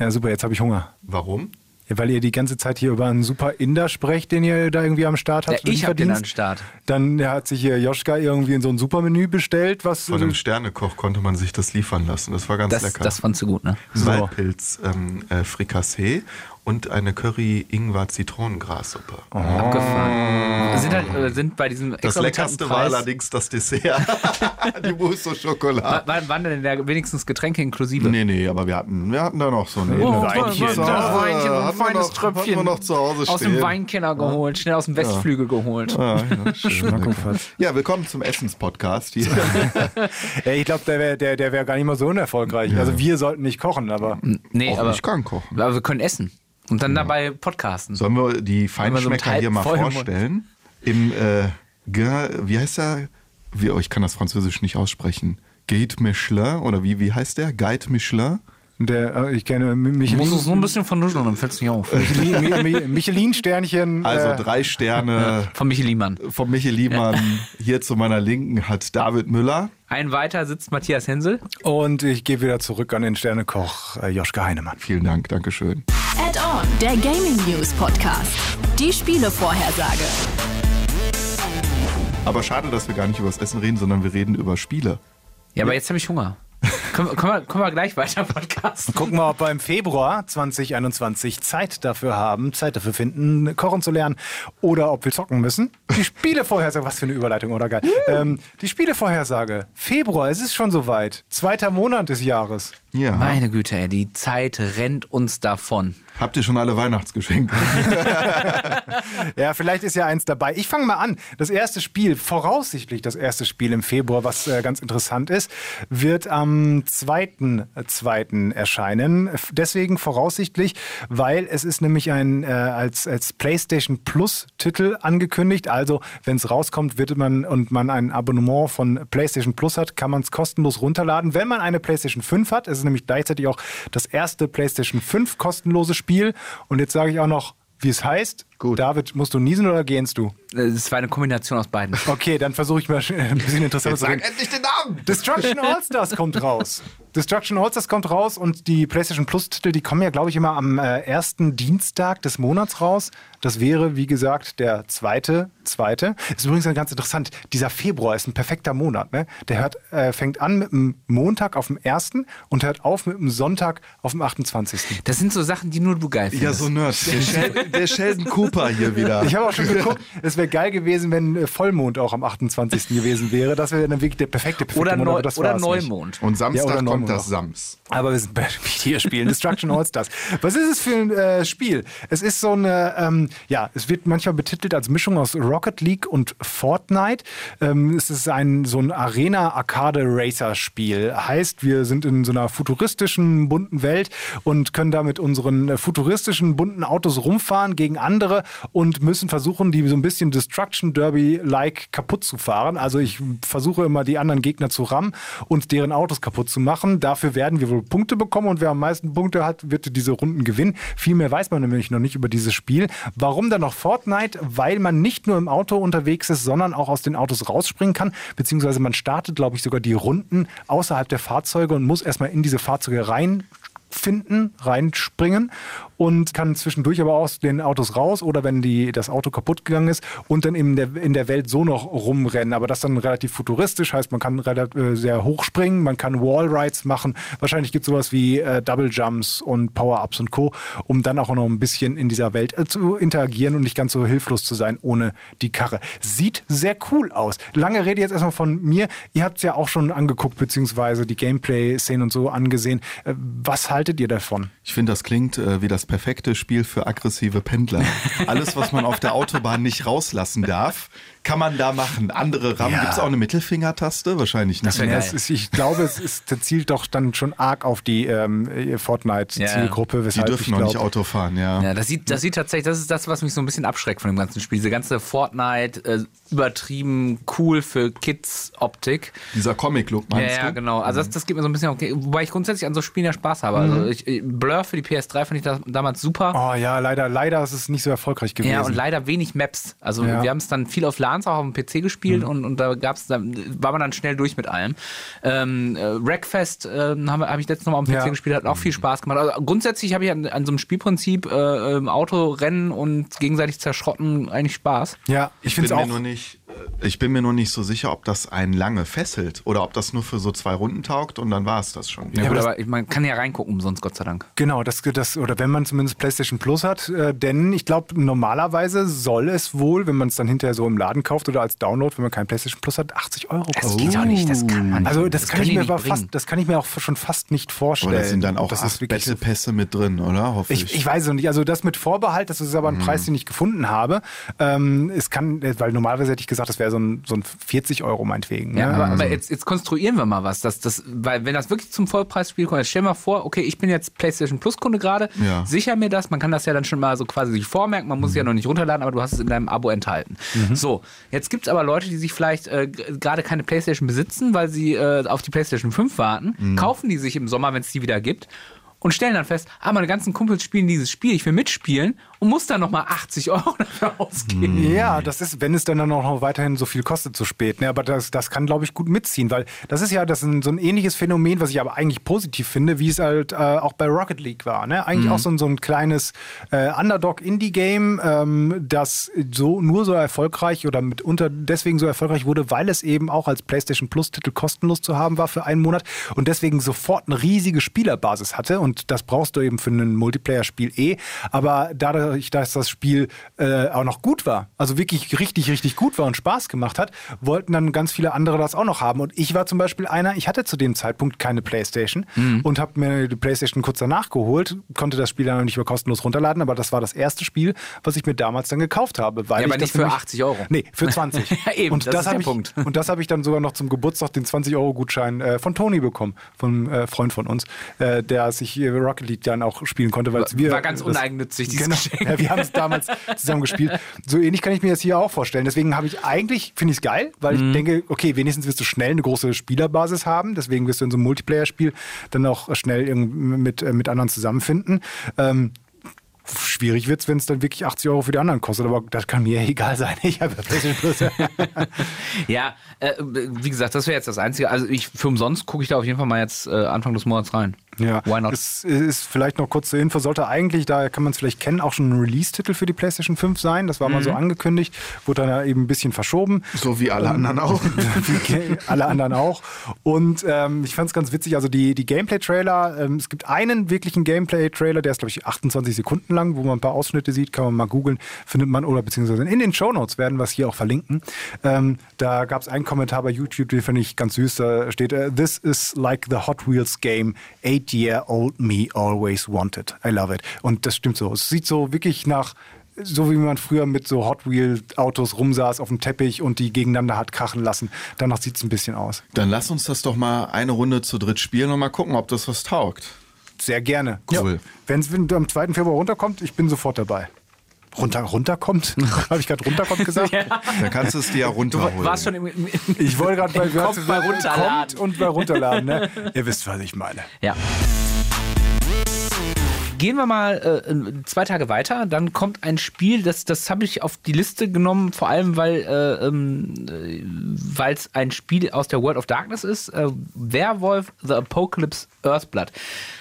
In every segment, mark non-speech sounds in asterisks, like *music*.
Ja, super, jetzt habe ich Hunger. Warum? Ja, weil ihr die ganze Zeit hier über einen super Inder sprecht, den ihr da irgendwie am Start habt. Ja, ich hab den am Start. Dann ja, hat sich hier Joschka irgendwie in so ein Supermenü bestellt, was Von einem Sternekoch konnte man sich das liefern lassen. Das war ganz Das, lecker. das fandst du gut, ne? Waldpilz ähm, äh, Frikassee und eine Curry Ingwer Zitronengrassuppe. Abgefahren. Sind, halt, äh, sind bei diesem Das leckerste war Preis, allerdings das Dessert. *laughs* Die Mousse au Chocolat. Wa- Waren denn da wenigstens Getränke inklusive? Nee, nee, aber wir hatten, wir hatten da noch so ein Oh, Weinchen. das ein feines noch- Tröpfchen. wir noch zu Hause Aus dem stehen. Weinkeller geholt, schnell aus dem Westflügel geholt. Ja, ja, *laughs* ja, willkommen zum Essenspodcast hier. *laughs* Ich glaube, der wäre der, der wär gar nicht mal so unerfolgreich. Also wir sollten nicht kochen, aber Nee, Auch aber, ich kann kochen. aber wir können essen. Und dann dabei podcasten. Sollen wir die wir so Feinschmecker hier mal vorstellen? Im, äh, wie heißt der? Wie, oh, ich kann das Französisch nicht aussprechen. Guide Michelin oder wie, wie heißt der? Guide Michelin? der, äh, ich kenne Du musst es nur Michelin, ein bisschen vernuscheln, dann fällt es nicht auf. *laughs* Michelin, Mi- Mi- Michelin-Sternchen. Also äh, drei Sterne Von Michel Mann. vom Michel Liemann. Hier zu meiner Linken hat David Müller. Ein weiter sitzt Matthias Hensel. Und ich gehe wieder zurück an den Sternekoch äh, Joschka Heinemann. Vielen Dank, Dankeschön. Add-on, der Gaming News Podcast. Die Spielevorhersage. Aber schade, dass wir gar nicht über das Essen reden, sondern wir reden über Spiele. Ja, aber jetzt habe ich Hunger. können, wir- können, wir, gleich weiter podcasten? Gucken wir, ob wir im Februar 2021 Zeit dafür haben, Zeit dafür finden, kochen zu lernen oder ob wir zocken müssen. Die Spielevorhersage, was für eine Überleitung, oder geil. Ähm, die Spielevorhersage, Februar, es ist schon soweit. Zweiter Monat des Jahres. Ja. Meine Güte, ey, die Zeit rennt uns davon. Habt ihr schon alle Weihnachtsgeschenke? *laughs* Ja, vielleicht ist ja eins dabei. Ich fange mal an. Das erste Spiel, voraussichtlich das erste Spiel im Februar, was äh, ganz interessant ist, wird am 2.2. erscheinen. Deswegen voraussichtlich, weil es ist nämlich ein äh, als, als PlayStation Plus Titel angekündigt. Also, wenn es rauskommt, wird man und man ein Abonnement von PlayStation Plus hat, kann man es kostenlos runterladen. Wenn man eine PlayStation 5 hat, ist es nämlich gleichzeitig auch das erste PlayStation 5 kostenlose Spiel. Und jetzt sage ich auch noch, wie es heißt. Gut. David, musst du niesen oder gähnst du? Es war eine Kombination aus beiden. Okay, dann versuche ich mal ein bisschen interessanter zu reden. endlich den Namen! Destruction *laughs* All-Stars kommt raus. Destruction All-Stars kommt raus und die PlayStation Plus-Titel, die kommen ja, glaube ich, immer am äh, ersten Dienstag des Monats raus. Das wäre, wie gesagt, der zweite, zweite. Ist übrigens ganz interessant. Dieser Februar ist ein perfekter Monat. Ne? Der hört, äh, fängt an mit dem Montag auf dem ersten und hört auf mit dem Sonntag auf dem 28. Das sind so Sachen, die nur du geil findest. Ja, so Nerd. Der, Shel der Sheldon Cooper hier wieder. Ich habe auch schon geguckt, es wäre geil gewesen, wenn äh, Vollmond auch am 28. gewesen wäre. Das wäre dann wirklich der perfekte, perfekte Oder, Monat. Neu oder war's nicht. Neumond. Und Samstag Ja, oder kommt Neumond das. Sams. Aber wir sind bei *laughs* Videospielen. Destruction All-Stars. Was ist es für ein äh, Spiel? Es ist so eine, ähm, ja, es wird manchmal betitelt als Mischung aus Rocket League und Fortnite. Ähm, es ist ein so ein Arena-Arcade-Racer-Spiel. Heißt, wir sind in so einer futuristischen, bunten Welt und können da mit unseren äh, futuristischen, bunten Autos rumfahren gegen andere und müssen versuchen, die so ein bisschen Destruction Derby-like kaputt zu fahren. Also ich versuche immer, die anderen Gegner zu rammen und deren Autos kaputt zu machen. Dafür werden wir wohl Punkte bekommen und wer am meisten Punkte hat, wird diese Runden gewinnen. Viel mehr weiß man nämlich noch nicht über dieses Spiel. Warum dann noch Fortnite? Weil man nicht nur im Auto unterwegs ist, sondern auch aus den Autos rausspringen kann, beziehungsweise man startet, glaube ich, sogar die Runden außerhalb der Fahrzeuge und muss erstmal in diese Fahrzeuge rein finden, reinspringen und kann zwischendurch aber aus den Autos raus oder wenn die, das Auto kaputt gegangen ist und dann in der, in der Welt so noch rumrennen. Aber das dann relativ futuristisch, heißt man kann relativ, äh, sehr hoch springen, man kann Wallrides machen. Wahrscheinlich gibt es sowas wie äh, Double Jumps und Power-Ups und Co., um dann auch noch ein bisschen in dieser Welt äh, zu interagieren und nicht ganz so hilflos zu sein ohne die Karre. Sieht sehr cool aus. Lange Rede jetzt erstmal von mir. Ihr habt es ja auch schon angeguckt, beziehungsweise die Gameplay-Szenen und so angesehen. Äh, Was haltet ihr davon? Ich finde, das klingt äh, wie das perfekte Spiel für aggressive Pendler. Alles, was man auf der Autobahn nicht rauslassen darf, kann man da machen. Andere Rammen. Ja. Gibt es auch eine Mittelfingertaste? Wahrscheinlich nicht. Ja, geil. es ist, ich glaube, es ist, das zielt doch dann schon arg auf die ähm, Fortnite-Zielgruppe. Die dürfen ich noch nicht Auto fahren, ja. Ja, das sieht, das sieht tatsächlich, das ist das, was mich so ein bisschen abschreckt von dem ganzen Spiel. Diese ganze Fortnite, äh, übertrieben cool für Kids-Optik. Dieser Comic-Look, Ja, meinst ja, du? genau. Also das, das gibt mir so ein bisschen, okay. wobei ich grundsätzlich an so Spielen ja Spaß habe. Also ich, ich- Blur für die PS3 fand ich das damals super. Oh ja, leider, leider ist es nicht so erfolgreich gewesen. Ja, und leider wenig Maps. Also Ja. wir haben es dann viel auf LANs auch auf dem PC gespielt und, und da gab's, da war man dann schnell durch mit allem. Ähm, äh, Wreckfest äh, habe hab ich letztens noch mal am PC Ja. gespielt, hat auch viel Spaß gemacht. Also grundsätzlich habe ich an, an so einem Spielprinzip äh, ähm, Autorennen und gegenseitig zerschrotten eigentlich Spaß. Ja, ich Ich finde bin, es mir auch. nur nicht, ich bin mir nur nicht so sicher, ob das einen lange fesselt oder ob das nur für so zwei Runden taugt und dann war es das schon. Ja, aber gut, das- aber man kann ja reingucken umsonst, Gott sei Dank. Genau, das, das, oder wenn man zumindest PlayStation Plus hat, äh, denn ich glaube, normalerweise soll es wohl, wenn man es dann hinterher so im Laden kauft oder als Download, wenn man kein PlayStation Plus hat, 80 Euro Das kosten. geht auch nicht, das kann man nicht. Also das, kann ich mir nicht aber bringen. fast, das kann ich mir auch schon fast nicht vorstellen. Aber da sind dann auch das acht ist wirklich so Pässe mit drin, oder? Hoffe ich. ich, ich weiß es nicht. Also das mit Vorbehalt, das ist aber ein Mhm. Preis, den ich gefunden habe. Ähm, es kann, weil normalerweise hätte ich gesagt, das wäre so ein, so ein 40 Euro meinetwegen. Ja, ne? aber, also, aber jetzt, jetzt konstruieren wir mal was. Das, das, weil wenn das wirklich zum Vollpreisspiel kommt, jetzt stell mal vor, okay, ich bin jetzt PlayStation Plus Kunde gerade, Ja. sicher mir das, man kann das ja dann schon mal so quasi sich vormerken, man muss es ja noch nicht runterladen, aber du hast es in deinem Abo enthalten. So, jetzt gibt es aber Leute, die sich vielleicht äh, gerade keine PlayStation besitzen, weil sie äh, auf die PlayStation 5 warten, kaufen die sich im Sommer, wenn es die wieder gibt. Und stellen dann fest, ah, meine ganzen Kumpels spielen dieses Spiel, ich will mitspielen und muss dann nochmal 80 Euro *laughs* dafür ausgeben. Ja, das ist, wenn es dann, dann auch noch weiterhin so viel kostet, zu spät. Ne? Aber das, das kann, glaube ich, gut mitziehen, weil das ist ja das ist ein, so ein ähnliches Phänomen, was ich aber eigentlich positiv finde, wie es halt äh, auch bei Rocket League war. Ne? Eigentlich auch so ein, so ein kleines äh, Underdog-Indie-Game, ähm, das so nur so erfolgreich oder mitunter deswegen so erfolgreich wurde, weil es eben auch als PlayStation Plus-Titel kostenlos zu haben war für einen Monat und deswegen sofort eine riesige Spielerbasis hatte. Und das brauchst du eben für ein Multiplayer-Spiel eh. Aber dadurch, dass das Spiel äh, auch noch gut war, also wirklich richtig, richtig gut war und Spaß gemacht hat, wollten dann ganz viele andere das auch noch haben. Und ich war zum Beispiel einer, ich hatte zu dem Zeitpunkt keine Playstation und habe mir die Playstation kurz danach geholt, konnte das Spiel dann noch nicht mehr kostenlos runterladen, aber das war das erste Spiel, was ich mir damals dann gekauft habe. Weil Ja, ich aber das nicht für nämlich- 80 Euro. Nee, für 20. *laughs* Ja, eben, und das ist der habe ich, Punkt. *laughs* Und das habe ich dann sogar noch zum Geburtstag den 20-Euro-Gutschein äh, von Toni bekommen, von äh, Freund von uns, äh, der sich äh, Rocket League dann auch spielen konnte, weil wir War ganz das- uneigennützig, dieses genau, Geschenk. Ja, *laughs* wir haben es damals zusammen gespielt. So ähnlich kann ich mir das hier auch vorstellen. Deswegen habe ich eigentlich, finde ich es geil, weil Mhm. ich denke, okay, wenigstens wirst du schnell eine große Spielerbasis haben. Deswegen wirst du in so einem Multiplayer-Spiel dann auch schnell mit, mit anderen zusammenfinden. Ähm, Schwierig wird es, wenn es dann wirklich 80 Euro für die anderen kostet, aber das kann mir *laughs* egal sein. Ich habe ja PlayStation Plus. Ja, äh, wie gesagt, das wäre jetzt das Einzige. Also ich für umsonst gucke ich da auf jeden Fall mal jetzt äh, Anfang des Monats rein. Ja, Why not? Es ist vielleicht noch kurz zur Info, sollte eigentlich, da kann man es vielleicht kennen, auch schon ein Release-Titel für die PlayStation 5 sein. Das war mal Mhm. so angekündigt, wurde dann eben ein bisschen verschoben. so wie alle anderen auch. *laughs* Wie alle anderen auch. Und ähm, ich fand es ganz witzig, also die, die Gameplay-Trailer, ähm, es gibt einen wirklichen Gameplay-Trailer, der ist, glaube ich, 28 Sekunden lang, wo man ein paar Ausschnitte sieht, kann man mal googeln, findet man, oder beziehungsweise in den Shownotes werden wir es hier auch verlinken. Ähm, da gab es einen Kommentar bei YouTube, den finde ich ganz süß, da steht, äh, This is like the Hot Wheels game eight-year-old me always wanted. I love it. Und das stimmt so. Es sieht so wirklich nach so wie man früher mit so Hot Wheel Autos rumsaß auf dem Teppich und die gegeneinander hat krachen lassen. Danach sieht es ein bisschen aus. Dann lass uns das doch mal eine Runde zu dritt spielen und mal gucken, ob das was taugt. Sehr gerne. Cool. Ja. Wenn es am 2. Februar runterkommt, ich bin sofort dabei. Runter, runterkommt? *laughs* Habe ich gerade runterkommt gesagt? *laughs* Dann kannst du es dir ja runterholen. Warst schon im, im, Ich wollte gerade bei, bei Runterladen. Kommt und bei Runterladen. Ne? Ihr wisst, was ich meine. Ja. Gehen wir mal äh, zwei Tage weiter, dann kommt ein Spiel, das, das habe ich auf die Liste genommen, vor allem weil äh, ähm, äh, es ein Spiel aus der World of Darkness ist. Äh, Werwolf The Apocalypse Earthblood.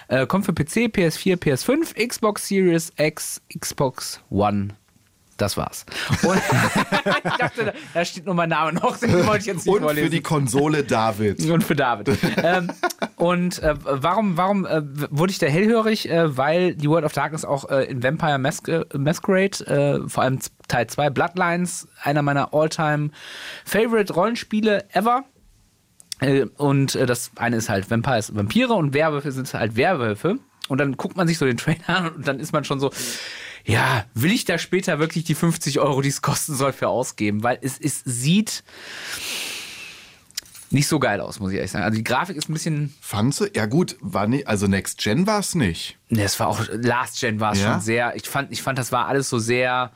Äh, kommt für PC, PS4, PS5, Xbox Series X, Xbox One. Das war's. *laughs* Und ich dachte, da- steht nur mein Name noch, den wollte ich jetzt nicht und vorlesen. für die Konsole David. Und für David. ähm, und äh, warum, warum äh, wurde ich da hellhörig? Äh, weil die World of Darkness auch äh, in Vampire Masque Masquerade, äh, vor allem Teil 2 Bloodlines, einer meiner all-time favorite Rollenspiele ever. Äh, und äh, das eine ist halt Vampires, Vampire und Werwölfe sind halt Werwölfe. Und dann guckt man sich so den Trailer an und dann ist man schon so, ja, will ich da später wirklich die 50 Euro, die es kosten soll, für ausgeben? Weil es, es sieht nicht so geil aus, muss ich ehrlich sagen. Also die Grafik ist ein bisschen, Fandst du? Ja gut, war nicht, also Next Gen war es nicht. ne, es war auch, Last Gen war es Ja? schon sehr, ich fand, ich fand, das war alles so sehr,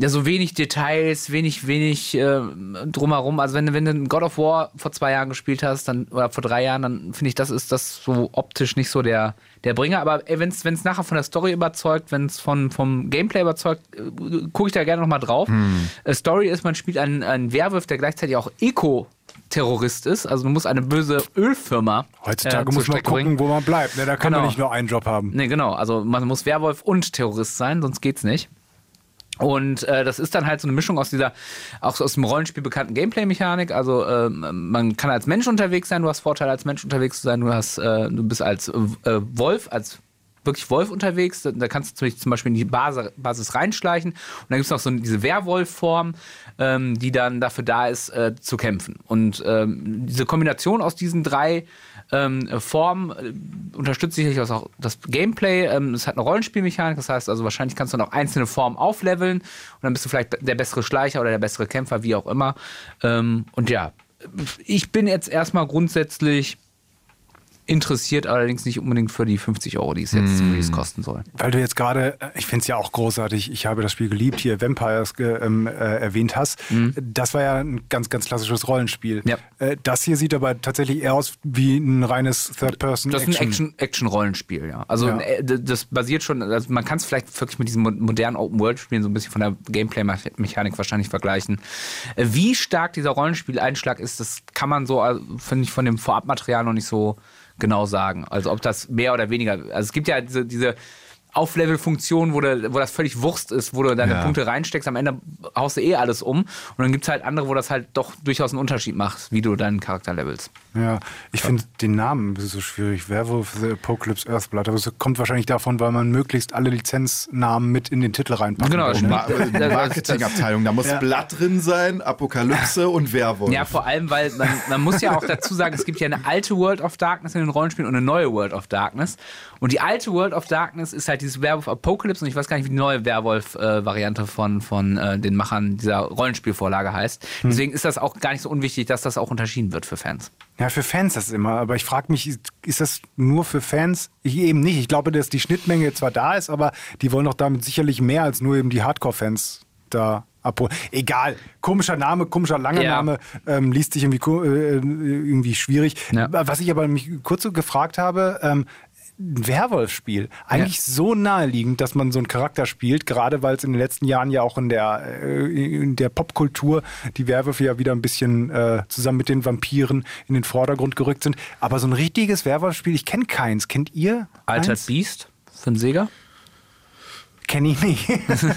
ja, so wenig Details, wenig, wenig äh, drumherum. Also wenn, du- wenn du God of War vor zwei Jahren gespielt hast, dann, oder vor drei Jahren, dann finde ich, das ist das so optisch nicht so der, der Bringer. Aber wenn es nachher von der Story überzeugt, wenn es vom Gameplay überzeugt, äh, gucke ich da gerne nochmal drauf. Äh, Story ist, man spielt einen, einen Werwolf, der gleichzeitig auch Eco-Terrorist ist. Also du musst eine böse Ölfirma. Heutzutage äh, muss man gucken, bringen. wo man bleibt. Ne? Da kann man Genau. nicht nur einen Job haben. Nee, genau. Also man muss Werwolf und Terrorist sein, sonst geht's nicht. Und äh, das ist dann halt so eine Mischung aus dieser, auch so aus dem Rollenspiel bekannten Gameplay-Mechanik. Also ähm, man kann als Mensch unterwegs sein, du hast Vorteile als Mensch unterwegs zu sein, du hast, äh, du bist als äh, Wolf, als wirklich Wolf unterwegs. Da- kannst du zum- zum Beispiel in die Basis, Basis reinschleichen. Und dann gibt es noch so diese Werwolf-Form, ähm, die dann dafür da ist, äh, zu kämpfen. Und ähm, diese Kombination aus diesen drei ähm, Formen äh, unterstützt sicherlich auch das Gameplay. Ähm, es hat eine Rollenspielmechanik, das heißt also wahrscheinlich kannst du noch einzelne Formen aufleveln und dann bist du vielleicht der bessere Schleicher oder der bessere Kämpfer, wie auch immer. Ähm, und ja, ich bin jetzt erstmal grundsätzlich interessiert, allerdings nicht unbedingt für die 50 Euro, die es jetzt zum Release kosten soll. Weil du jetzt gerade, äh, ich finde es ja auch großartig, ich habe das Spiel geliebt, hier Vampires ähm, äh, erwähnt hast. Das war ja ein ganz, ganz klassisches Rollenspiel. Ja. Äh, das hier sieht aber tatsächlich eher aus wie ein reines Third-Person-Action. Das ist ein Action- Action-Rollenspiel, ja. Also Ja. äh, das basiert schon, also man kann es vielleicht wirklich mit diesen mo- modernen Open-World-Spielen so ein bisschen von der Gameplay-Mechanik wahrscheinlich vergleichen. Wie stark dieser Rollenspieleinschlag ist, das kann man so, äh, finde ich, von dem Vorabmaterial noch nicht so genau sagen. Also ob das mehr oder weniger, also es gibt ja diese, diese Auflevel-Funktion, wo, du- wo das völlig Wurst ist, wo du deine Ja. Punkte reinsteckst, am Ende haust du eh alles um. Und dann gibt es halt andere, wo das halt doch durchaus einen Unterschied macht, wie du deinen Charakter levelst. Ja, ich finde den Namen so schwierig. Werewolf The Apocalypse Earthblood. Aber es kommt wahrscheinlich davon, weil man möglichst alle Lizenznamen mit in den Titel reinpackt. Genau, ne? Ma Das- Marketingabteilung, da muss Ja. Blatt drin sein, Apokalypse und Werwolf. Ja, vor allem, weil man, man muss ja auch dazu sagen, es gibt ja eine alte World of Darkness in den Rollenspielen und eine neue World of Darkness. Und die alte World of Darkness ist halt dieses Werwolf Apocalypse und ich weiß gar nicht, wie die neue Werwolf-Variante von, von äh, den Machern dieser Rollenspielvorlage heißt. Deswegen ist das auch gar nicht so unwichtig, dass das auch unterschieden wird für Fans. Ja, für Fans das immer. Aber ich frage mich, ist- ist das nur für Fans? Ich eben nicht. Ich glaube, dass die Schnittmenge zwar da ist, aber die wollen doch damit sicherlich mehr als nur eben die Hardcore-Fans da abholen. Egal. Komischer Name, komischer langer Ja. Name, ähm, liest sich irgendwie, ko- äh, irgendwie schwierig. Ja. Was ich aber mich kurz so gefragt habe, ähm, ein Werwolf-Spiel. Eigentlich so naheliegend, dass man so einen Charakter spielt, gerade weil es in den letzten Jahren ja auch in der, äh, in der Popkultur die Werwölfe ja wieder ein bisschen äh, zusammen mit den Vampiren in den Vordergrund gerückt sind. Aber so ein richtiges Werwolf-Spiel, ich kenne keins. Kennt ihr? Altered eins? Beast für den Sega. Kenne ich nicht.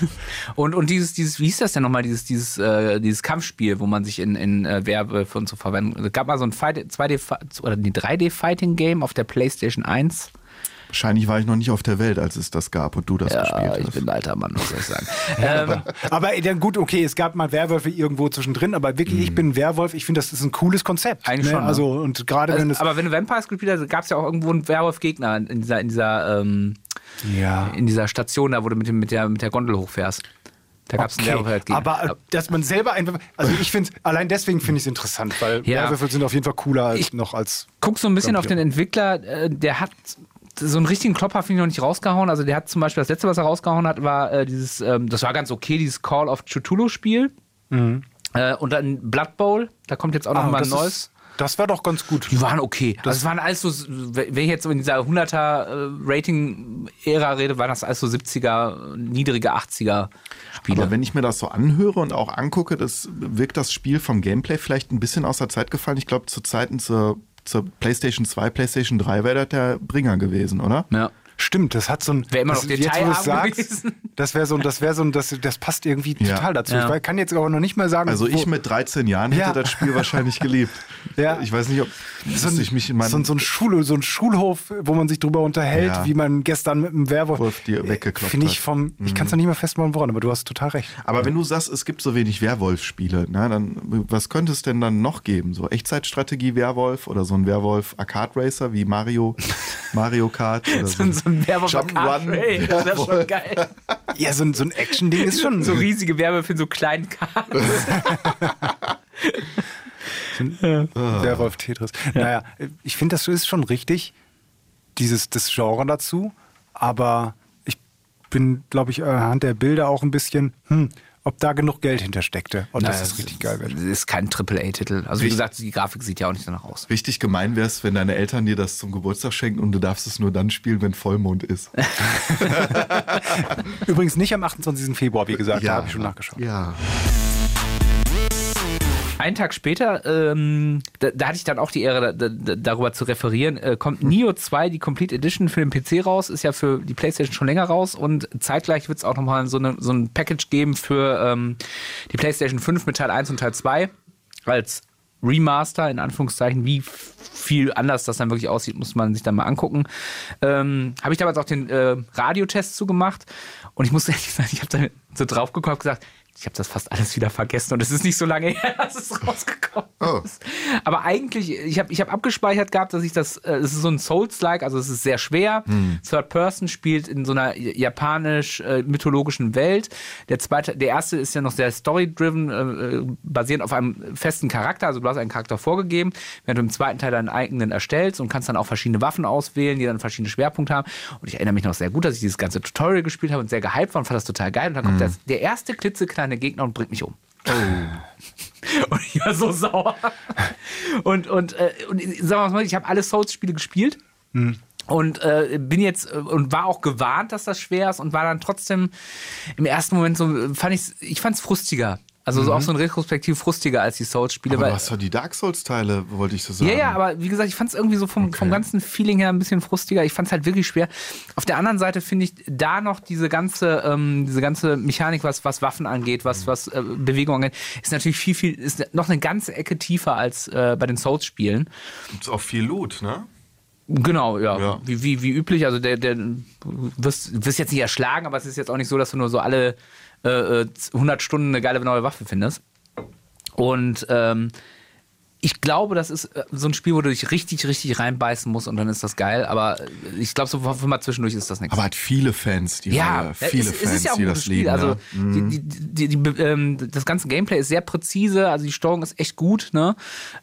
*laughs* Und, und dieses, dieses, wie hieß das denn nochmal, dieses, dieses, äh, dieses Kampfspiel, wo man sich in, in äh, Werwölfe und so verwendet. Es gab mal so ein Fight, 2D Fi- oder die 3D-Fighting-Game auf der PlayStation 1. Wahrscheinlich war ich noch nicht auf der Welt, als es das gab und du das Ja, gespielt ich hast. bin ein alter Mann, was soll ich sagen. *laughs* ähm, aber dann gut, okay, es gab mal Werwölfe irgendwo zwischendrin, aber wirklich, ich bin ein Werwolf, ich finde, das ist ein cooles Konzept. Eigentlich schon, ne? Also, und gerade wenn also, es. aber wenn du Vampires gespielt hast, gab es ja auch irgendwo einen Werwolf-Gegner in dieser, in dieser, ähm, Ja. in dieser Station da, wo du mit, dem, mit, der, mit der Gondel hochfährst. Da gab es einen Okay, Werwolf-Gegner. aber äh, dass man selber einfach, also ich finde, allein deswegen finde ich es interessant, weil Ja. Werwölfe sind auf jeden Fall cooler als Ich noch als. guck so ein bisschen auf Vampir. den Entwickler, äh, der hat so einen richtigen Klopper finde ich noch nicht rausgehauen. Also der hat zum Beispiel das letzte, was er rausgehauen hat, war äh, dieses, ähm, das war ganz okay, dieses Call of Cthulhu-Spiel. Äh, und dann Blood Bowl, da kommt jetzt auch noch Mhm. Ah, mal ein das neues. Ist, das war doch ganz gut. Die waren okay. also es waren alles so, wenn ich jetzt in dieser 100er äh, Rating-Ära rede, waren das alles so 70er, niedrige 80er Spiele. Aber wenn ich mir das so anhöre und auch angucke, das wirkt das Spiel vom Gameplay vielleicht ein bisschen aus der Zeit gefallen. Ich glaube, zu Zeiten zur, zur PlayStation 2, PlayStation 3 wäre das der Bringer gewesen, oder? ja. Stimmt, das hat so ein. Wär immer das, noch jetzt, wo detailarm du's sagst, gewesen. Das wäre so, ein- das wäre so, ein- das, das passt irgendwie Ja. total dazu. Ja. Ich kann jetzt aber noch nicht mal sagen. Also ich wo- mit 13 Jahren hätte Ja. das Spiel wahrscheinlich geliebt. *laughs* Ja. Ich weiß nicht, ob so ein, ich mich in meinen so, ein- so, ein so ein Schulhof, wo man sich drüber unterhält, Ja. wie man gestern mit einem Werwolf. Wolf dir weggekloppt Finde ich hat. vom. Ich kann es noch nicht mal festmachen, woran, aber du hast total recht. Aber wenn du sagst, es gibt so wenig Werwolf-Spiele, na, dann was könnte es denn dann noch geben? So Echtzeitstrategie Werwolf oder so ein Werwolf Arcade Racer wie Mario, *laughs* Mario Kart oder so. So, Werwolf Jump'n'Run. Ray, das wäre schon geil. Ja, so ein, so ein Action-Ding ist schon So riesige Werwölfe in so kleinen Karten. *laughs* Werwolf Tetris. Naja, ich finde, das ist schon richtig, dieses das Genre dazu, aber ich bin, glaube ich, anhand der Bilder auch ein bisschen, hm, ob da genug Geld hintersteckte und Naja, dass es richtig geil wird. Das ist kein AAA-Titel. Also wie gesagt, die Grafik sieht ja auch nicht danach aus. Richtig gemein wäre es, wenn deine Eltern dir das zum Geburtstag schenken und du darfst es nur dann spielen, wenn Vollmond ist. *laughs* Übrigens nicht am 28. Februar, wie gesagt, da habe ich schon nachgeschaut. Ja. Einen Tag später, ähm, da, da hatte ich dann auch die Ehre, da, da, darüber zu referieren, äh, kommt Neo 2, die Complete Edition für den PC raus, ist ja für die PlayStation schon länger raus und zeitgleich wird es auch nochmal so, eine, so ein Package geben für ähm, die PlayStation 5 mit Teil 1 und Teil 2 als Remaster, in Anführungszeichen, wie viel anders das dann wirklich aussieht, muss man sich dann mal angucken. Ähm, habe ich damals auch den äh, Radiotest zugemacht und ich muss *laughs* ehrlich sagen, ich habe da so drauf geguckt und gesagt, ich habe das fast alles wieder vergessen und es ist nicht so lange *laughs* her, dass es rausgekommen Oh. ist. Aber eigentlich, ich habe ich hab abgespeichert gehabt, dass ich das, äh, es ist so ein Souls-like, also es ist sehr schwer. Third Person spielt in so einer japanisch-mythologischen Welt. Der zweite, der erste ist ja noch sehr story-driven, äh, basierend auf einem festen Charakter. Also du hast einen Charakter vorgegeben, während du im zweiten Teil deinen eigenen erstellst und kannst dann auch verschiedene Waffen auswählen, die dann verschiedene Schwerpunkte haben. Und ich erinnere mich noch sehr gut, dass ich dieses ganze Tutorial gespielt habe und sehr gehypt war und fand das total geil. Und dann kommt das, der erste klitzekleine Gegner und bringt mich um. *laughs* Und ich war so sauer. Und, und, äh, und sagen wir mal, ich habe alle Souls-Spiele gespielt. Und äh, bin jetzt äh, und war auch gewarnt, dass das schwer ist und war dann trotzdem im ersten Moment so, fand ich's, ich fand es frustiger. Also so auch so ein Retrospektiv frustiger als die Souls-Spiele. Aber du hast doch die Dark Souls-Teile, wollte ich so sagen. ja, ja, aber wie gesagt, ich fand es irgendwie so vom, vom ganzen Feeling her ein bisschen frustiger. Ich fand es halt wirklich schwer. Auf der anderen Seite finde ich da noch diese ganze, ähm, diese ganze Mechanik, was, was Waffen angeht, was, was äh, Bewegung angeht, ist natürlich viel, viel, ist noch eine ganze Ecke tiefer als äh, bei den Souls-Spielen. Gibt's auch viel Loot, ne? Genau, ja. Ja. Wie, wie, wie üblich. Also der, der du wirst, wirst jetzt nicht erschlagen, aber es ist jetzt auch nicht so, dass du nur so alle äh, äh, 100 Stunden eine geile neue Waffe findest. Und ähm, ich glaube, das ist äh, so ein Spiel, wo du dich richtig, richtig reinbeißen musst und dann ist das geil. Aber äh, ich glaube, so für mal zwischendurch ist das nichts. Aber hat viele Fans, die Ja, Reihe. Viele es, Fans, es ist ja auch die ein das gutes Spiel. lieben. Also ja. Mhm. die, die, die, ähm, das ganze Gameplay ist sehr präzise, also die Steuerung ist echt gut. Ne?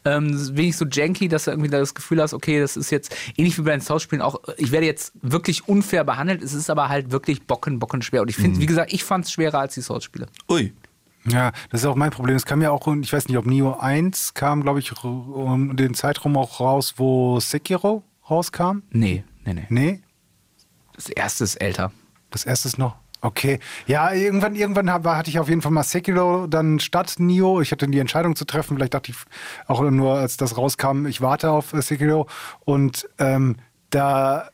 Ähm, wenig so janky, dass du irgendwie das Gefühl hast, okay, das ist jetzt ähnlich wie bei den Souls-Spielen auch, ich werde jetzt wirklich unfair behandelt, es ist aber halt wirklich bocken, bocken schwer. Und ich Mhm. finde, wie gesagt, ich fand es schwerer als die Souls-Spiele. Ui. Ja, das ist auch mein Problem. Es kam ja auch, ich weiß nicht, ob Neo 1 kam, glaube ich, um den Zeitraum auch raus, wo Sekiro rauskam. Nee, nee, nee. Nee, Das erste ist älter. das erste ist noch. Okay. Ja, irgendwann, irgendwann hab- hatte ich auf jeden Fall mal Sekiro dann statt Neo. Ich hatte die Entscheidung zu treffen. Vielleicht dachte ich auch nur, als das rauskam, ich warte auf äh, Sekiro. Und ähm, da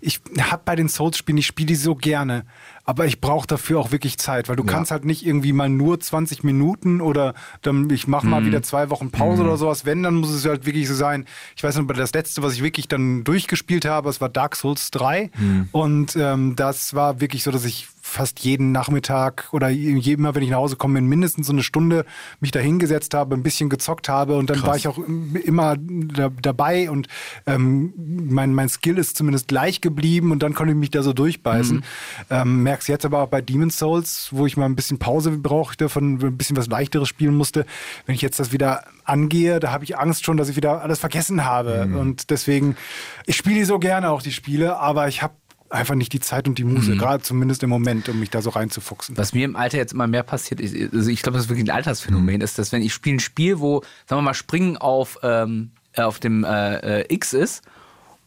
ich habe bei den Souls-Spielen, ich spiele die so gerne, aber ich brauche dafür auch wirklich Zeit, weil du kannst halt nicht irgendwie mal nur 20 Minuten oder dann ich mache mal wieder zwei Wochen Pause oder sowas. Wenn, dann muss es halt wirklich so sein. Ich weiß nicht, aber das letzte, was ich wirklich dann durchgespielt habe, das war Dark Souls 3 und ähm, das war wirklich so, dass ich fast jeden Nachmittag oder je- immer, wenn ich nach Hause komme, mindestens so eine Stunde mich da hingesetzt habe, ein bisschen gezockt habe und dann war ich auch im- immer da, dabei und ähm, mein, mein Skill ist zumindest gleich geblieben und dann konnte ich mich da so durchbeißen. Ähm, merk's jetzt aber auch bei Demon's Souls, wo ich mal ein bisschen Pause brauchte, von ein bisschen was leichteres spielen musste. Wenn ich jetzt das wieder angehe, da habe ich Angst schon, dass ich wieder alles vergessen habe und deswegen, ich spiele die so gerne auch die Spiele, aber ich habe einfach nicht die Zeit und die Muße, gerade zumindest im Moment, um mich da so reinzufuchsen. Was mir im Alter jetzt immer mehr passiert, ist, also ich glaube, das ist wirklich ein Altersphänomen, ist, dass wenn ich spiele ein Spiel, wo, sagen wir mal, Springen auf, ähm, äh, auf dem äh, äh, X ist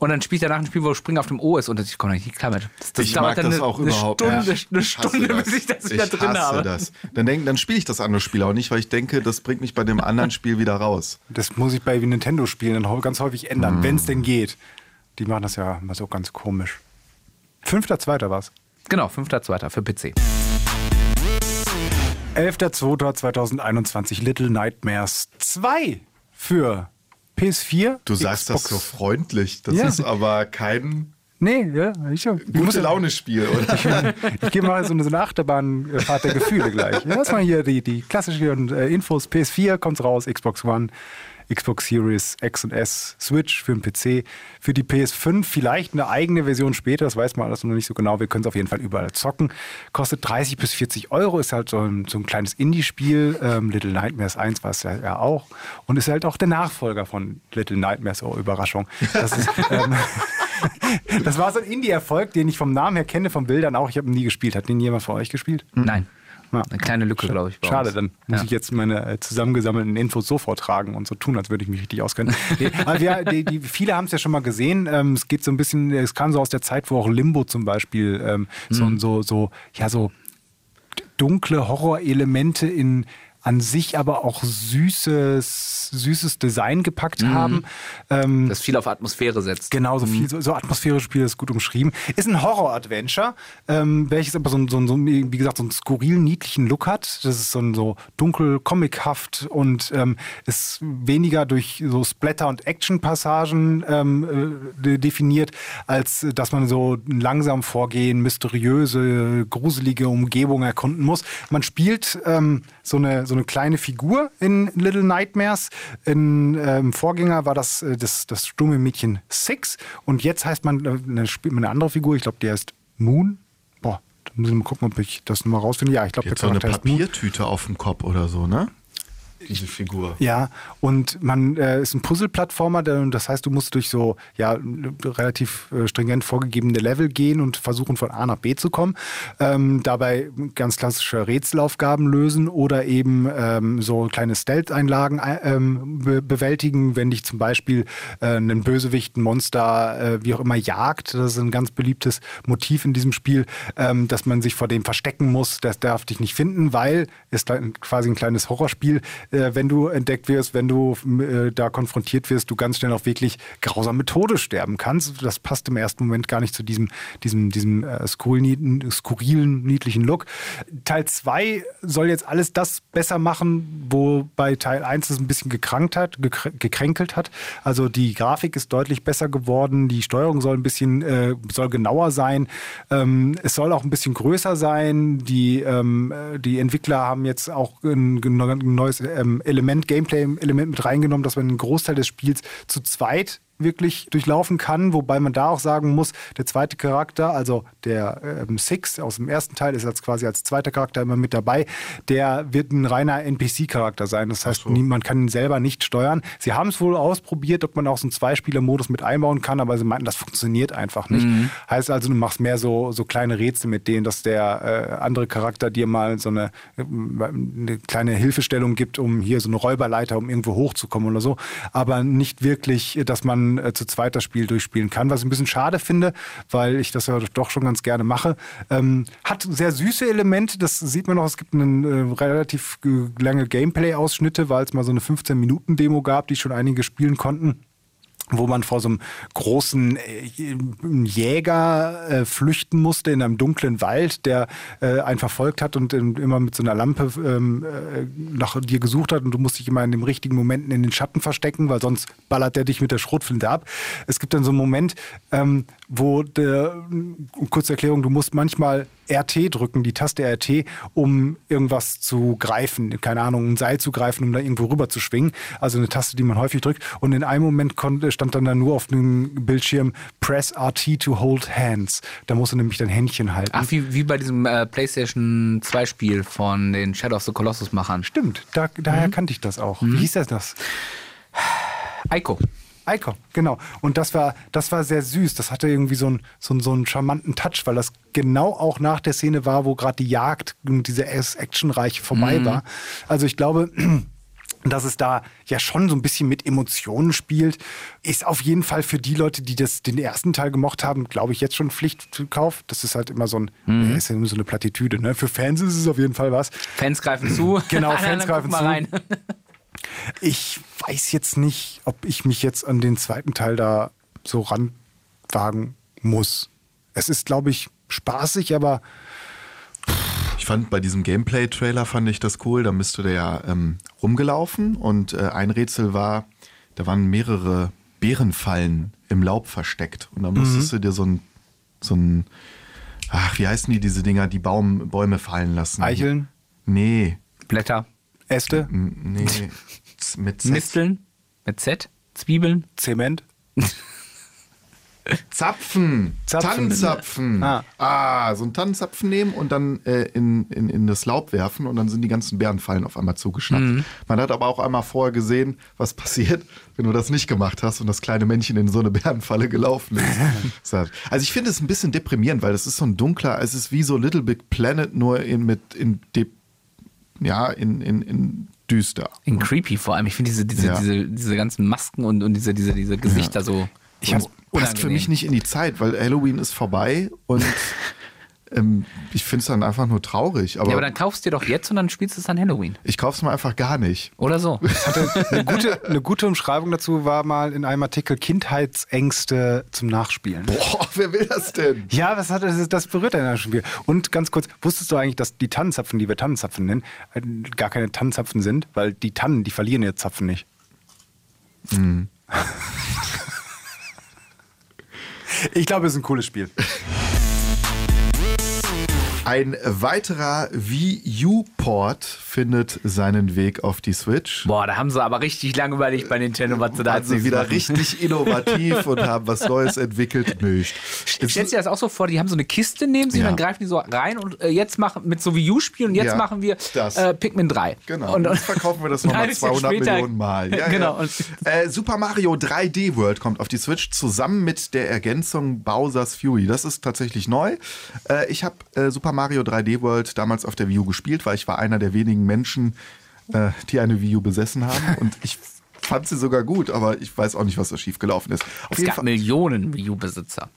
und dann spiele ich danach ein Spiel, wo Springen auf dem O ist und ich komme nicht klar mit. Das, das ich mag das eine, auch eine überhaupt Stunde, nicht. Eine Ich Stunde, das. bis ich das wieder ich drin hasse habe. Das. Dann, denk, dann spiele ich das andere Spiel auch nicht, weil ich denke, das bringt mich bei dem anderen Spiel wieder raus. Das muss ich bei Nintendo-Spielen dann ganz häufig ändern, wenn es denn geht. Die machen das ja mal so ganz komisch. Fünfter, zweiter war's. Genau, 5.2. für PC. 11.02.2021 Little Nightmares 2 für PS4. Du sagst das so freundlich. Das Ja. ist aber kein Nee, ja, ich, ich muss gute ja- Laune-Spiel, oder? Ich gehe mal so eine, so eine Achterbahnfahrt der Gefühle gleich. Ja, Erstmal hier die, die klassischen äh, Infos. PS4 kommt raus, Xbox One, Xbox Series X und S, Switch für den PC. Für die PS5 vielleicht eine eigene Version später, das weiß man alles noch nicht so genau. Wir können es auf jeden Fall überall zocken. Kostet 30 bis 40 Euro, ist halt so ein, so ein kleines Indie-Spiel. Ähm, Little Nightmares 1 war es ja, ja auch. Und ist halt auch der Nachfolger von Little Nightmares, oh Überraschung. Das ist, *laughs* ähm, *laughs* das war so ein Indie-Erfolg, den ich vom Namen her kenne, von Bildern auch. Ich habe ihn nie gespielt. Hat den jemand von euch gespielt? Nein. Ja. Eine kleine Lücke, glaube ich. Schade, dann muss Ja. ich jetzt meine äh, zusammengesammelten Infos so vortragen und so tun, als würde ich mich richtig auskennen. *laughs* aber wir, die, die, viele haben es ja schon mal gesehen. Ähm, es geht so ein bisschen, es kam so aus der Zeit, wo auch Limbo zum Beispiel ähm, so, so, so, ja, so dunkle Horrorelemente in an sich aber auch süßes, süßes Design gepackt haben. Ähm, Das viel auf Atmosphäre setzt. Genau, so viel, so, so atmosphärische Spiele ist gut umschrieben. Ist ein Horror-Adventure, ähm, welches aber so, ein- so, ein- so, wie gesagt, so einen skurrilen, niedlichen Look hat. Das ist so, ein, so dunkel, comichaft und ähm, ist weniger durch so Splatter- und Action-Passagen ähm, äh, de- definiert, als äh, dass man so langsam vorgehen, mysteriöse, gruselige Umgebung erkunden muss. Man spielt ähm, so, eine, so eine kleine Figur in Little Nightmares. In, ähm, Vorgänger war das äh, das, das stumme Mädchen Six und jetzt heißt man, äh, eine, spielt man eine andere Figur, ich glaube, die heißt Moon. Boah, da muss ich mal gucken, ob ich das nochmal rausfinde. Ja, ich glaube, der Jetzt so eine Charakter. Papiertüte auf dem Kopf oder so, ne? Diese Figur. Ja, und man äh, ist ein Puzzle-Plattformer, das heißt, du musst durch so ja, relativ äh, stringent vorgegebene Level gehen und versuchen von A nach B zu kommen. Ähm, dabei ganz klassische Rätselaufgaben lösen oder eben ähm, so kleine Stealth-Einlagen äh, ähm, be bewältigen, wenn dich zum Beispiel äh, ein Bösewicht, ein Monster, äh, wie auch immer jagt. Das ist ein ganz beliebtes Motiv in diesem Spiel, ähm, dass man sich vor dem verstecken muss. Das darf dich nicht finden, weil es dann quasi ein kleines Horrorspiel, äh, wenn du entdeckt wirst, wenn du äh, da konfrontiert wirst, du ganz schnell auch wirklich grausam mit Tode sterben kannst. Das passt im ersten Moment gar nicht zu diesem, diesem, diesem äh, skurrilen, niedlichen Look. Teil 2 soll jetzt alles das besser machen, wo bei Teil 1 es ein bisschen gekrankt hat, gekrä- gekränkelt hat. Also die Grafik ist deutlich besser geworden, die Steuerung soll ein bisschen äh, soll genauer sein. Ähm, es soll auch ein bisschen größer sein. Die, ähm, äh, die Entwickler haben jetzt auch ein, ein neues ähm, Element, Gameplay-Element mit reingenommen, dass man einen Großteil des Spiels zu zweit wirklich durchlaufen kann, wobei man da auch sagen muss, der zweite Charakter, also der ähm, Six aus dem ersten Teil, ist als quasi als zweiter Charakter immer mit dabei, der wird ein reiner NPC-Charakter sein. Das heißt, nie- man kann ihn selber nicht steuern. Sie haben es wohl ausprobiert, ob man auch so einen Zweispieler-Modus mit einbauen kann, aber sie meinten, das funktioniert einfach nicht. Heißt also, du machst mehr so, so kleine Rätsel mit denen, dass der äh, andere Charakter dir mal so eine, äh, eine kleine Hilfestellung gibt, um hier so eine Räuberleiter, um irgendwo hochzukommen oder so, aber nicht wirklich, dass man äh, zu zweit das Spiel durchspielen kann, was ich ein bisschen schade finde, weil ich das ja doch schon ganz gerne mache. Ähm, hat sehr süße Elemente, das sieht man noch, es gibt einen äh, relativ äh, lange Gameplay-Ausschnitte, weil es mal so eine 15-Minuten-Demo gab, die schon einige spielen konnten wo man vor so einem großen äh, Jäger äh, flüchten musste in einem dunklen Wald, der äh, einen verfolgt hat und ähm, immer mit so einer Lampe ähm, äh, nach dir gesucht hat und du musst dich immer in den richtigen Momenten in den Schatten verstecken, weil sonst ballert der dich mit der Schrotflinte ab. Es gibt dann so einen Moment, ähm, wo der, kurze Erklärung, du musst manchmal RT drücken, die Taste RT, um irgendwas zu greifen, keine Ahnung, ein Seil zu greifen, um da irgendwo rüber zu schwingen. Also eine Taste, die man häufig drückt. Und in einem Moment konnte, stand dann da nur auf dem Bildschirm Press RT to hold hands. Da musst du nämlich dein Händchen halten. Ach, wie, wie bei diesem äh, PlayStation 2 Spiel von den Shadow of the Colossus Machern. Stimmt, da, daher kannte ich das auch. Wie hieß das das? Ico. Ico, genau. Und das war, das war sehr süß. Das hatte irgendwie so einen, so, einen, so einen charmanten Touch, weil das genau auch nach der Szene war, wo gerade die Jagd und diese Actionreiche vorbei war. Also ich glaube, *clears throat* dass es da ja schon so ein bisschen mit Emotionen spielt, ist auf jeden Fall für die Leute, die das den ersten Teil gemocht haben, glaube ich, jetzt schon Pflichtkauf. Das ist halt immer so ein, ja, ist ja immer so eine Plattitüde. Ne? Für Fans ist es auf jeden Fall was. Fans greifen zu. Genau, *laughs* Fans greifen zu. *laughs* Ich weiß jetzt nicht, ob ich mich jetzt an den zweiten Teil da so ranwagen muss. Es ist, glaube ich, spaßig, aber Ich fand bei diesem Gameplay-Trailer fand ich das cool. Da bist du da ja ähm, rumgelaufen und äh, ein Rätsel war, da waren mehrere Bärenfallen im Laub versteckt und da musstest du dir so ein, so ein, ach, wie heißen die diese Dinger, die Baum, Bäume fallen lassen? Eicheln, Nee, Blätter. Äste, nee, *laughs* Z- mit Z. Misteln. Mit Z. Zwiebeln. Zement. *laughs* Zapfen. Zapfen. Tannenzapfen. Ah. Ah. so einen Tannenzapfen nehmen und dann äh, in, in, in das Laub werfen und dann sind die ganzen Bärenfallen auf einmal zugeschnappt. Mhm. Man hat aber auch einmal vorher gesehen, was passiert, wenn du das nicht gemacht hast und das kleine Männchen in so eine Bärenfalle gelaufen ist. *laughs* So. also ich finde es ein bisschen deprimierend, weil das ist so ein dunkler, es ist wie so Little Big Planet, nur in, mit in, de, ja, in, in, in düster. In creepy vor allem. Ich finde diese, diese, Ja. diese, diese ganzen Masken und, und diese, diese, diese Gesichter so. Ich so hab, passt für mich nicht in die Zeit, weil Halloween ist vorbei und *laughs* ähm, ich finde es dann einfach nur traurig. Aber, Ja, aber dann kaufst du dir doch jetzt und dann spielst du es an Halloween. ich kaufe es mir einfach gar nicht. Oder so. Eine gute, eine gute Umschreibung dazu war mal in einem Artikel Kindheitsängste zum Nachspielen. Boah, wer will das denn? Ja, was hat das, das berührt einen schon wieder. Und ganz kurz, wusstest du eigentlich, dass die Tannenzapfen, die wir Tannenzapfen nennen, äh, gar keine Tannenzapfen sind? Weil die Tannen, die verlieren ihre Zapfen nicht. ich glaube, es ist ein cooles Spiel. Ein weiterer Wii U-Port findet seinen Weg auf die Switch. Boah, da haben sie aber richtig lange überlegt bei Nintendo, was sie da als sie wieder machen. richtig *laughs* innovativ und haben was Neues entwickelt. Nicht. Stellst du dir das auch so vor, die haben so eine Kiste neben sich Ja. und dann greifen die so rein und äh, jetzt machen mit so Wii U-Spielen und jetzt Ja, machen wir äh, Pikmin 3. Genau. Und, Und jetzt verkaufen wir das nochmal halbes Jahr 200 später- Millionen Mal. *laughs* Ja, genau. Äh, Super Mario 3D World kommt auf die Switch zusammen mit der Ergänzung Bowser's Fury. Das ist tatsächlich neu. Äh, ich habe äh, Super Mario 3D World damals auf der Wii U gespielt, weil ich war einer der wenigen Menschen, äh, die eine Wii U besessen haben. Und ich fand sie sogar gut, aber ich weiß auch nicht, was da schiefgelaufen ist. Auf es gab Fall, Millionen Wii U-Besitzer.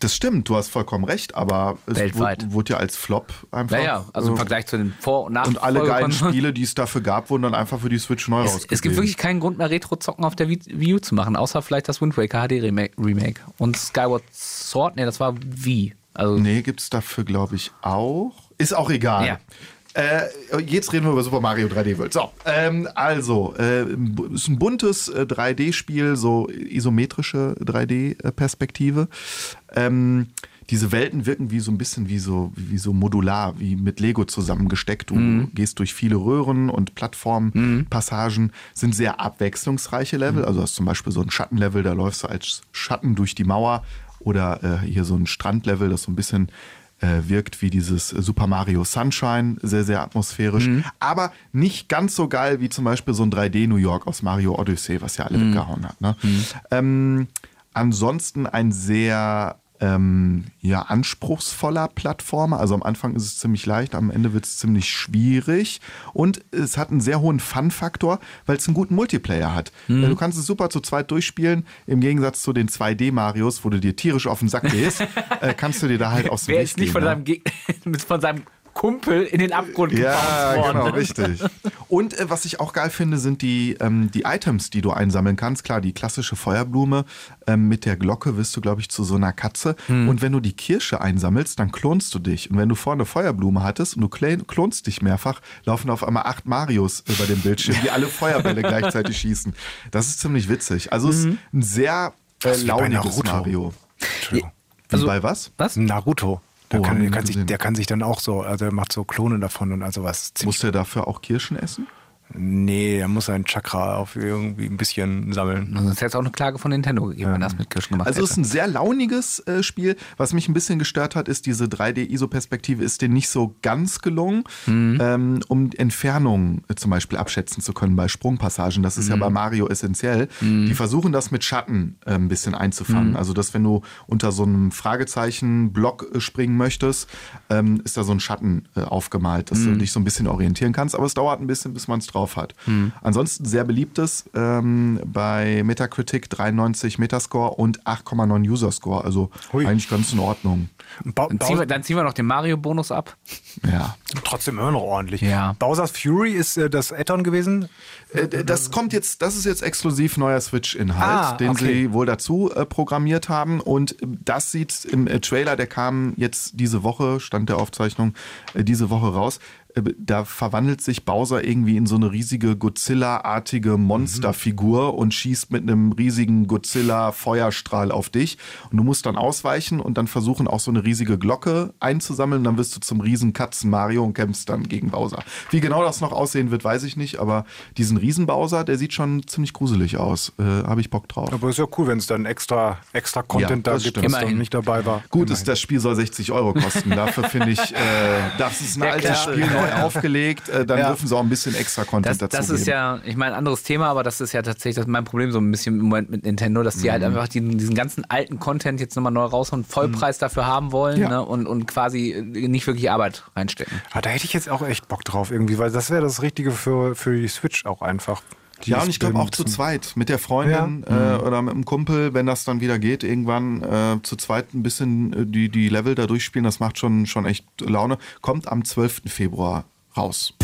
das stimmt, du hast vollkommen recht, aber es Weltweit. wurde, ja als Flop einfach. Naja, also im äh, Vergleich zu den Vor- und und alle geilen. Spiele, die es dafür gab, wurden dann einfach für die Switch neu Es, rausgegeben. es gibt wirklich keinen Grund mehr, Retro-Zocken auf der Wii U zu machen, außer vielleicht das Wind Waker HD Remake. Und Skyward Sword, nee, das war Wii. Also, Nee, gibt's dafür, glaube ich, auch. Ist auch egal. Ja. Äh, jetzt reden wir über Super Mario 3D World. So, ähm, also, äh, ist ein buntes äh, 3D-Spiel, so isometrische 3D-Perspektive. Ähm, diese Welten wirken wie so ein bisschen wie so, wie so modular, wie mit Lego zusammengesteckt. Du gehst durch viele Röhren und Plattformpassagen, sind sehr abwechslungsreiche Level. Also hast zum Beispiel so ein Schattenlevel, da läufst du als Schatten durch die Mauer. Oder äh, hier so ein Strandlevel, das so ein bisschen äh, wirkt wie dieses Super Mario Sunshine, sehr, sehr atmosphärisch. Aber nicht ganz so geil wie zum Beispiel so ein 3D New York aus Mario Odyssey, was ja alle weggehauen hat. Ne? Ähm, ansonsten ein sehr ähm, ja, anspruchsvoller Plattformer. Also am Anfang ist es ziemlich leicht, am Ende wird es ziemlich schwierig. Und es hat einen sehr hohen Fun-Faktor, weil es einen guten Multiplayer hat. Mhm. Du kannst es super zu zweit durchspielen. Im Gegensatz zu den 2D-Marios, wo du dir tierisch auf den Sack gehst, *laughs* äh, kannst du dir da halt aus dem wer Weg ist nicht gehen, von ja. seinem, mit- *laughs* von seinem Kumpel in den Abgrund Ja, genau, richtig. Und äh, was ich auch geil finde, sind die, ähm, die Items, die du einsammeln kannst. Klar, die klassische Feuerblume ähm, mit der Glocke wirst du, glaube ich, zu so einer Katze. Und wenn du die Kirsche einsammelst, dann klonst du dich. Und wenn du vorne Feuerblume hattest und du klonst dich mehrfach, laufen auf einmal acht Marios über dem Bildschirm, die alle *laughs* Feuerbälle gleichzeitig schießen. Das ist ziemlich witzig. Also es ist ein sehr äh, launiges Naruto. Mario. Also- bei was? Was? Naruto. Der, Oh, kann, der, kann sich, der kann sich dann auch so, also er macht so Klone davon und also was. Muss der dafür auch Kirschen essen? Nee, er muss sein Chakra auf irgendwie ein bisschen sammeln. Sonst hätte es auch eine Klage von Nintendo gegeben, wenn das mit Kirschen gemacht Also es ist ein sehr launiges äh, Spiel. Was mich ein bisschen gestört hat, ist diese 3D-ISO-Perspektive ist dir nicht so ganz gelungen, Mhm. ähm, um Entfernungen äh, zum Beispiel abschätzen zu können bei Sprungpassagen. Das ist Mhm. ja bei Mario essentiell. Die versuchen das mit Schatten äh, ein bisschen einzufangen. Mhm. Also dass wenn du unter so einem Fragezeichen-Block äh, springen möchtest, ähm, ist da so ein Schatten äh, aufgemalt, dass Mhm. du dich so ein bisschen orientieren kannst. Aber es dauert ein bisschen, bis man es drauf hat. Ansonsten sehr beliebtes ähm, bei Metacritic 93 Metascore und 8,9 User Score. Also Hui. eigentlich ganz in Ordnung. Ba Dann ziehen, wir, dann ziehen wir noch den Mario-Bonus ab. Ja. trotzdem immer noch ordentlich. Ja. Bowser's Fury ist äh, das Add-on gewesen. Äh, Das kommt jetzt, das ist jetzt exklusiv neuer Switch-Inhalt, Ah, den okay. sie wohl dazu äh, programmiert haben. Und das sieht im äh, Trailer, der kam jetzt diese Woche, stand der Aufzeichnung, äh, diese Woche raus, da verwandelt sich Bowser irgendwie in so eine riesige Godzilla-artige Monsterfigur und schießt mit einem riesigen Godzilla-Feuerstrahl auf dich. Und du musst dann ausweichen und dann versuchen, auch so eine riesige Glocke einzusammeln. Dann wirst du zum riesen Katzen Mario und kämpfst dann gegen Bowser. Wie genau das noch aussehen wird, weiß ich nicht, aber diesen riesen Bowser, der sieht schon ziemlich gruselig aus. Äh, Habe ich Bock drauf. Aber ist ja cool, wenn es dann extra, extra Content Ja, da gibt, was dann Immerhin. nicht dabei war. Gut, Immerhin. ist, das Spiel soll 60 Euro kosten. Dafür finde ich, äh, das ist ein Ja, altes klar. Spiel neu aufgelegt. Äh, dann Ja. dürfen sie auch ein bisschen extra Content Das, dazu das geben. ist ja, ich meine, ein anderes Thema, aber das ist ja tatsächlich das mein Problem so ein bisschen im Moment mit Nintendo, dass die halt Mhm. einfach diesen, diesen ganzen alten Content jetzt nochmal neu raushauen, Vollpreis dafür haben wollen Ja. ne, und, und quasi äh, nicht wirklich Arbeit reinstecken. Ah, da hätte ich jetzt auch echt Bock drauf irgendwie, weil das wäre das Richtige für, für die Switch auch einfach. Ja, und ich glaube auch zu zweit, mit der Freundin äh, oder mit dem Kumpel, wenn das dann wieder geht, irgendwann äh, zu zweit ein bisschen äh, die, die Level da durchspielen, das macht schon, schon echt Laune. Kommt am 12. Februar raus.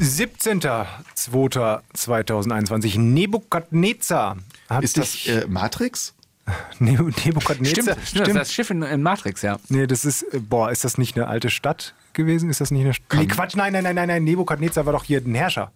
17.02.2021. Nebukadnezar. Hat Ist das äh, Matrix? *laughs* Ne Nebukadnezar? Stimmt, stimmt, das Schiff in, in Matrix, ja. Nee, das ist, äh, boah, ist das nicht eine alte Stadt gewesen? Ist das nicht eine Stadt? Nee, Quatsch, nein, nein, nein, nein, nein. Nebukadnezar war doch hier ein Herrscher.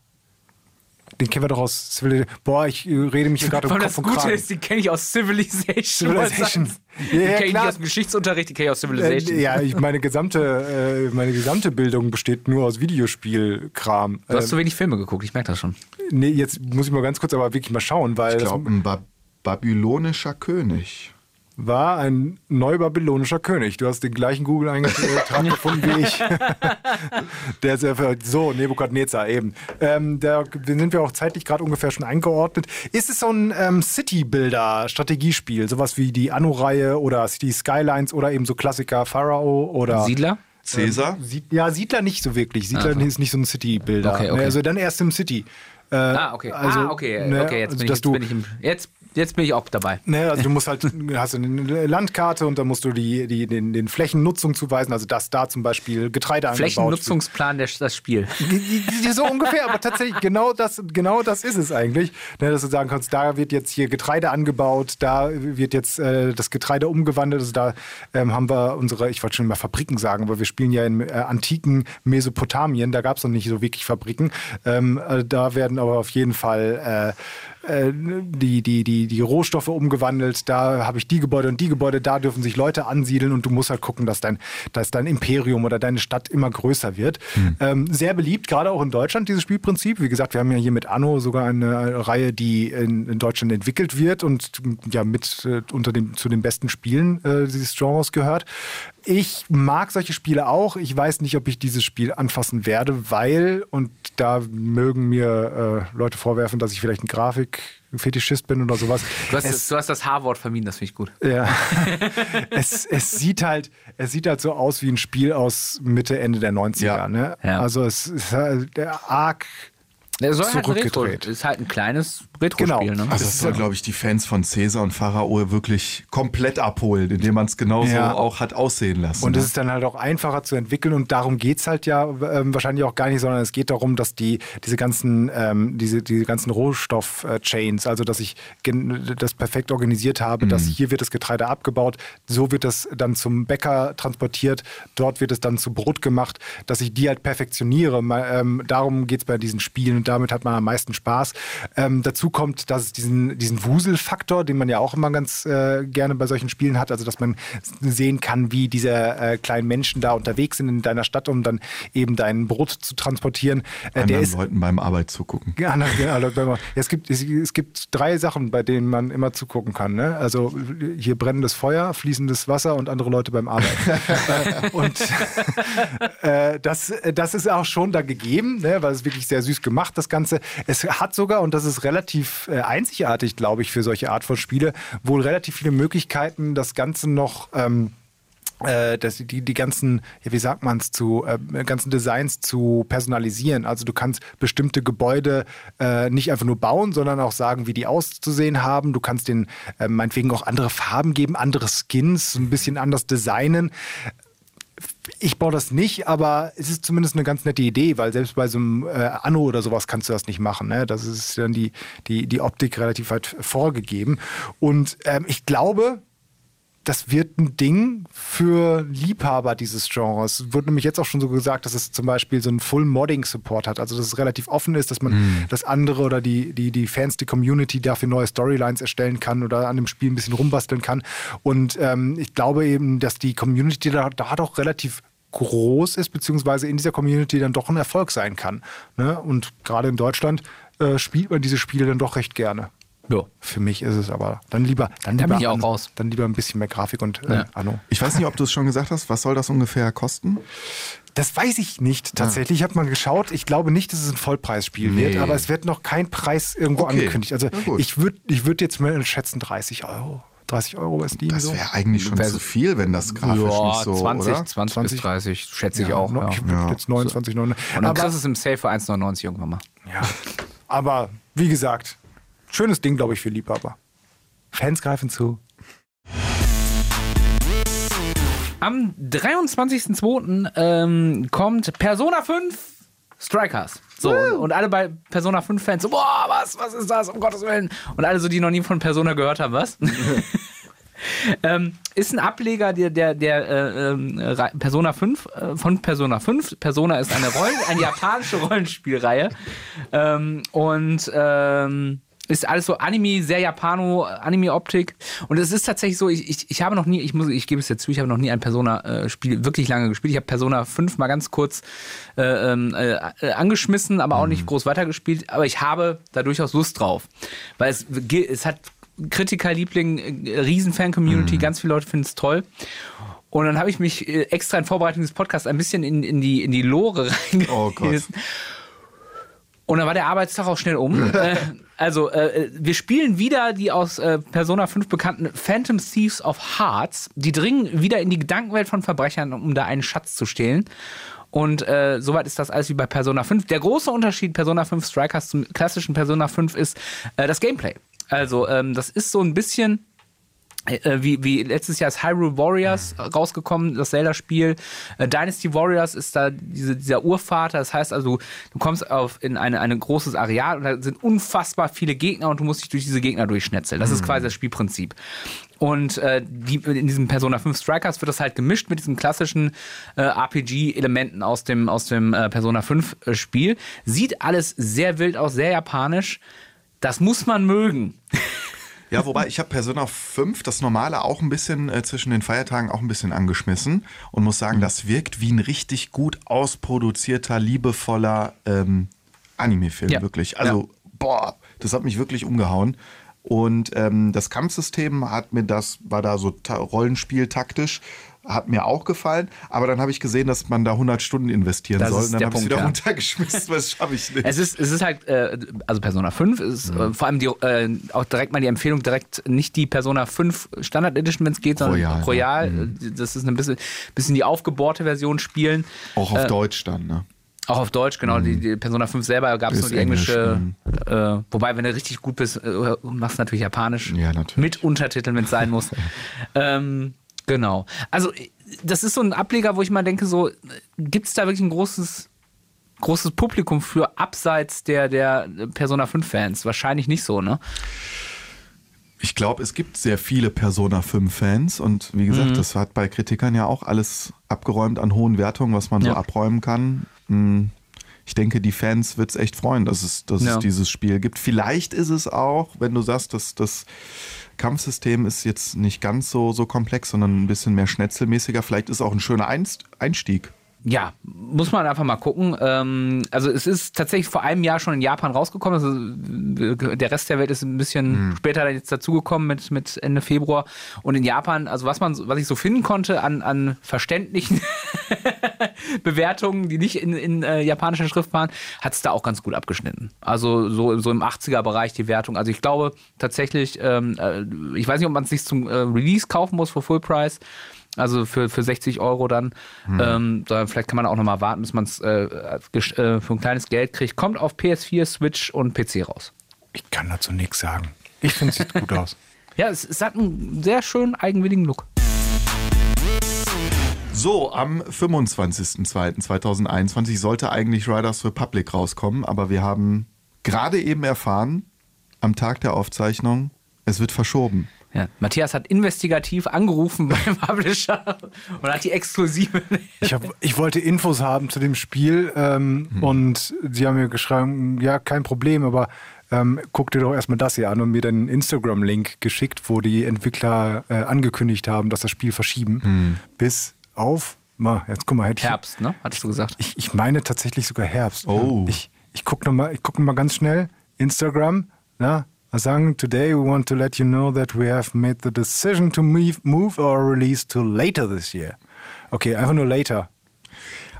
Den kennen wir doch aus Civil Boah, ich äh, rede mich gerade um Kopf das und Gute Kragen. ist, die kenne ich aus Civilization. Civilization. *laughs* Die Ja, ja, kenne ich aus dem Geschichtsunterricht, die kenne ich aus Civilization. Äh, ja, ich, meine, *laughs* gesamte, äh, meine gesamte Bildung besteht nur aus Videospielkram. Du hast Ähm, zu wenig Filme geguckt, ich merke das schon. nee, jetzt muss ich mal ganz kurz aber wirklich mal schauen, weil Ich glaube, ein ba babylonischer König. War ein neubabylonischer König. Du hast den gleichen Google-Eintrag *laughs* gefunden wie ich. *laughs* Der ist ja für, so, Nebukadnezar eben. Ähm, da sind wir auch zeitlich gerade ungefähr schon eingeordnet. Ist es so ein ähm, City-Builder-Strategiespiel? Sowas wie die Anno-Reihe oder City Skylines oder eben so Klassiker Pharao oder. Siedler? Cäsar? Sied, ja, Siedler nicht so wirklich. Siedler ist nicht so ein City-Builder. Okay, okay. Also dann erst im City. Äh, Ah, okay. Also, ah, okay, ne, okay, jetzt, also, bin, ich, dass jetzt bin ich im. Jetzt, jetzt bin ich auch dabei. Ne, also du musst halt, *laughs* hast du eine Landkarte und dann musst du die, die, den, den Flächennutzung zuweisen, also dass da zum Beispiel Getreide angebaut. Flächennutzungsplan, der, das Spiel. *laughs* So ungefähr, aber tatsächlich genau das, genau das ist es eigentlich. Ne, dass du sagen kannst, da wird jetzt hier Getreide angebaut, da wird jetzt äh, das Getreide umgewandelt. Also da ähm, haben wir unsere, ich wollte schon mal Fabriken sagen, aber wir spielen ja in äh, antiken Mesopotamien, da gab es noch nicht so wirklich Fabriken. Ähm, äh, da werden aber auf jeden Fall äh, die, die, die, die Rohstoffe umgewandelt, da habe ich die Gebäude und die Gebäude, da dürfen sich Leute ansiedeln und du musst halt gucken, dass dein, dass dein Imperium oder deine Stadt immer größer wird. Ähm, sehr beliebt, gerade auch in Deutschland, dieses Spielprinzip. Wie gesagt, wir haben ja hier mit Anno sogar eine Reihe, die in, in Deutschland entwickelt wird und ja mit äh, unter dem, zu den besten Spielen äh, dieses Genres gehört. Ich mag solche Spiele auch. Ich weiß nicht, ob ich dieses Spiel anfassen werde, weil, und da mögen mir äh, Leute vorwerfen, dass ich vielleicht ein Grafik-Fetischist bin oder sowas. Du hast, Es- das, du hast das H-Wort vermieden, das finde ich gut. ja. *laughs* es, es, sieht halt, es sieht halt so aus wie ein Spiel aus Mitte, Ende der 90er. Ja. Ne? Ja. Also es ist halt der arg. Der soll halt ein Retro, Zurückgedreht. ist halt ein kleines Retro-Spiel. Genau. Ne? Also das soll, glaube ich, die Fans von Cäsar und Pharao wirklich komplett abholen, indem man es genauso Ja. auch hat aussehen lassen. Und ne? es ist dann halt auch einfacher zu entwickeln und darum geht es halt ja ähm, wahrscheinlich auch gar nicht, sondern es geht darum, dass die diese ganzen, ähm, diese, diese ganzen Rohstoff-Chains, also dass ich das perfekt organisiert habe, dass hier wird das Getreide abgebaut, so wird das dann zum Bäcker transportiert, dort wird es dann zu Brot gemacht, dass ich die halt perfektioniere. Mal, ähm, darum geht es bei diesen Spielen und damit hat man am meisten Spaß. Ähm, dazu kommt, dass es diesen, diesen Wuselfaktor, den man ja auch immer ganz äh, gerne bei solchen Spielen hat, also dass man sehen kann, wie diese äh, kleinen Menschen da unterwegs sind in deiner Stadt, um dann eben dein Brot zu transportieren. Äh, der anderen ist Leuten beim Arbeit zugucken. ja, man- ja, es, gibt, es, es gibt drei Sachen, bei denen man immer zugucken kann. Ne? Also hier brennendes Feuer, fließendes Wasser und andere Leute beim Arbeiten. *laughs* äh, und äh, das, das ist auch schon da gegeben, ne? weil es wirklich sehr süß gemacht, das Ganze. Es hat sogar, und das ist relativ äh, einzigartig, glaube ich, für solche Art von Spiele, wohl relativ viele Möglichkeiten, das Ganze noch... Ähm, äh, das, die, die ganzen, ja, wie sagt man es, zu äh, ganzen Designs zu personalisieren. Also du kannst bestimmte Gebäude äh, nicht einfach nur bauen, sondern auch sagen, wie die auszusehen haben. Du kannst denen äh, meinetwegen auch andere Farben geben, andere Skins, ein bisschen anders designen. Ich baue das nicht, aber es ist zumindest eine ganz nette Idee, weil selbst bei so einem äh, Anno oder sowas kannst du das nicht machen. Ne? Das ist dann die, die, die Optik relativ weit vorgegeben. Und ähm, ich glaube, das wird ein Ding für Liebhaber dieses Genres. Wird nämlich jetzt auch schon so gesagt, dass es zum Beispiel so einen Full-Modding-Support hat. Also, dass es relativ offen ist, dass man Mhm. das andere oder die, die, die Fans, die Community dafür neue Storylines erstellen kann oder an dem Spiel ein bisschen rumbasteln kann. Und ähm, ich glaube eben, dass die Community da, da doch relativ groß ist, beziehungsweise in dieser Community dann doch ein Erfolg sein kann. Ne? Und gerade in Deutschland äh, spielt man diese Spiele dann doch recht gerne. Ja. Für mich ist es aber dann lieber, dann Da lieber, ich auch an- raus. dann lieber ein bisschen mehr Grafik und äh, Ja. Anno. Ich weiß nicht, ob du es schon gesagt hast. Was soll das ungefähr kosten? Das weiß ich nicht tatsächlich. Ich habe mal geschaut. Ich glaube nicht, dass es ein Vollpreisspiel wird, Nee. aber es wird noch kein Preis irgendwo Okay. angekündigt. Also ich würde ich würd jetzt mal schätzen 30 Euro. 30 Euro bei Steam. Das so. wäre eigentlich schon Wär- zu viel, wenn das grafisch Ja, nicht so, 20, oder? 20, 20? bis 30, schätze ich ja, auch. noch- Ja. Ich würd Ja. jetzt 29, 99. Und dann aber, kriegst du es im Sale für 1,99 irgendwann mal. ja. aber wie gesagt, schönes Ding, glaube ich, für Liebhaber. Fans greifen zu. Am 23.02. Ähm, kommt Persona 5 Strikers. So, und, und alle bei Persona 5 Fans so, boah, was, was ist das, um Gottes Willen. Und alle so, die noch nie von Persona gehört haben, was? *laughs* ähm, ist ein Ableger der, der, der äh, Re- Persona 5, äh, von Persona 5. Persona ist eine, Rollen, eine japanische Rollenspielreihe. Ähm, und ähm, ist alles so Anime, sehr Japano, Anime-Optik. Und es ist tatsächlich so, ich, ich, ich habe noch nie, ich muss, ich gebe es jetzt zu, ich habe noch nie ein Persona-Spiel wirklich lange gespielt. Ich habe Persona 5 mal ganz kurz äh, ähm, äh, äh, angeschmissen, aber auch nicht groß weitergespielt. Aber ich habe da durchaus Lust drauf. Weil es, es hat Kritikerliebling, äh, Riesen-Fan-Community, ganz viele Leute finden es toll. Und dann habe ich mich äh, extra in Vorbereitung des Podcasts ein bisschen in, in, die, in die Lore *laughs* Oh Gott. Und dann war der Arbeitstag auch schnell um. *laughs* äh, also, äh, wir spielen wieder die aus äh, Persona 5 bekannten Phantom Thieves of Hearts. Die dringen wieder in die Gedankenwelt von Verbrechern, um da einen Schatz zu stehlen. Und äh, soweit ist das alles wie bei Persona 5. Der große Unterschied Persona 5 Strikers zum klassischen Persona 5 ist äh, das Gameplay. Also, ähm, das ist so ein bisschen wie, wie letztes Jahr ist Hyrule Warriors rausgekommen, das Zelda-Spiel. Äh, Dynasty Warriors ist da diese, dieser Urvater. Das heißt also, du kommst auf in eine, ein großes Areal und da sind unfassbar viele Gegner und du musst dich durch diese Gegner durchschnetzeln. Das ist quasi das Spielprinzip. Und äh, die, in diesem Persona 5 Strikers wird das halt gemischt mit diesen klassischen äh, RPG-Elementen aus dem, aus dem äh, Persona 5 äh, Spiel. Sieht alles sehr wild aus, sehr japanisch. Das muss man mögen. *laughs* Ja, wobei ich habe Persona 5, das normale, auch ein bisschen äh, zwischen den Feiertagen auch ein bisschen angeschmissen und muss sagen, das wirkt wie ein richtig gut ausproduzierter, liebevoller ähm, Anime-Film, Ja. wirklich. Also, boah, das hat mich wirklich umgehauen. Und ähm, das Kampfsystem hat mir das, war da so ta Rollenspiel taktisch, hat mir auch gefallen, aber dann habe ich gesehen, dass man da 100 Stunden investieren Das soll und dann habe ich wieder ja. runtergeschmissen, das *laughs* schaffe ich nicht. Es ist, es ist halt, äh, also Persona 5 ist Mhm. äh, vor allem die, äh, auch direkt mal die Empfehlung, direkt nicht die Persona 5 Standard Edition, wenn es geht, sondern Royal, Royal. ja. Mhm. Äh, Das ist ein bisschen, bisschen die aufgebohrte Version spielen. auch auf äh, Deutsch dann, ne? Auch auf Deutsch, genau. Die, die Persona 5 selber gab es nur die englische. Englisch, äh, wobei, wenn du richtig gut bist, äh, machst du natürlich Japanisch. Ja, natürlich. Mit Untertiteln, wenn es sein muss. *laughs* ähm, genau. Also, äh, das ist so ein Ableger, wo ich mal denke, so, gibt es da wirklich ein großes, großes Publikum für abseits der, der Persona 5-Fans? Wahrscheinlich nicht so, ne? Ich glaube, es gibt sehr viele Persona 5-Fans und wie gesagt, Mhm. das hat bei Kritikern ja auch alles abgeräumt an hohen Wertungen, was man so Ja. abräumen kann. Hm, Ich denke, die Fans wird es echt freuen, dass, es, dass Ja. es dieses Spiel gibt. Vielleicht ist es auch, wenn du sagst, dass das Kampfsystem ist jetzt nicht ganz so, so komplex, sondern ein bisschen mehr schnetzelmäßiger. Vielleicht ist es auch ein schöner Einst Einstieg. Ja, muss man einfach mal gucken. Ähm, also es ist tatsächlich vor einem Jahr schon in Japan rausgekommen. Also äh, der Rest der Welt ist ein bisschen später dann jetzt dazugekommen mit, mit Ende Februar. Und in Japan, also was man, was ich so finden konnte an, an verständlichen *laughs* Bewertungen, die nicht in, in äh, japanischer Schrift waren, hat es da auch ganz gut abgeschnitten. Also so, so im 80er-Bereich die Wertung. Also ich glaube tatsächlich, ähm, äh, ich weiß nicht, ob man es sich zum äh, Release kaufen muss für Full Price. Also für, für 60 Euro dann. Ähm, da, vielleicht kann man auch nochmal warten, bis man es äh, äh, für ein kleines Geld kriegt. Kommt auf PS4, Switch und PC raus. Ich kann dazu nichts sagen. Ich finde, es sieht gut aus. *laughs* Ja, es, es hat einen sehr schönen, eigenwilligen Look. So, am 25.02.2021 sollte eigentlich Riders Republic rauskommen, aber wir haben gerade eben erfahren, am Tag der Aufzeichnung, es wird verschoben. Ja, Matthias hat investigativ angerufen *laughs* beim Publisher und hat die exklusive. Ich, hab, ich wollte Infos haben zu dem Spiel ähm, und sie haben mir geschrieben, ja, kein Problem, aber ähm, guck dir doch erstmal das hier an und mir dann einen Instagram-Link geschickt, wo die Entwickler äh, angekündigt haben, dass das Spiel verschieben. Bis auf, mal, jetzt guck mal, hätte ich, Herbst, ne? Hattest du gesagt? ich, ich meine tatsächlich sogar Herbst. Oh. Ich, ich gucke nochmal guck noch mal ganz schnell. Instagram, na, sagen, today we want to let you know that we have made the decision to move, move our release to later this year. Okay, einfach nur later.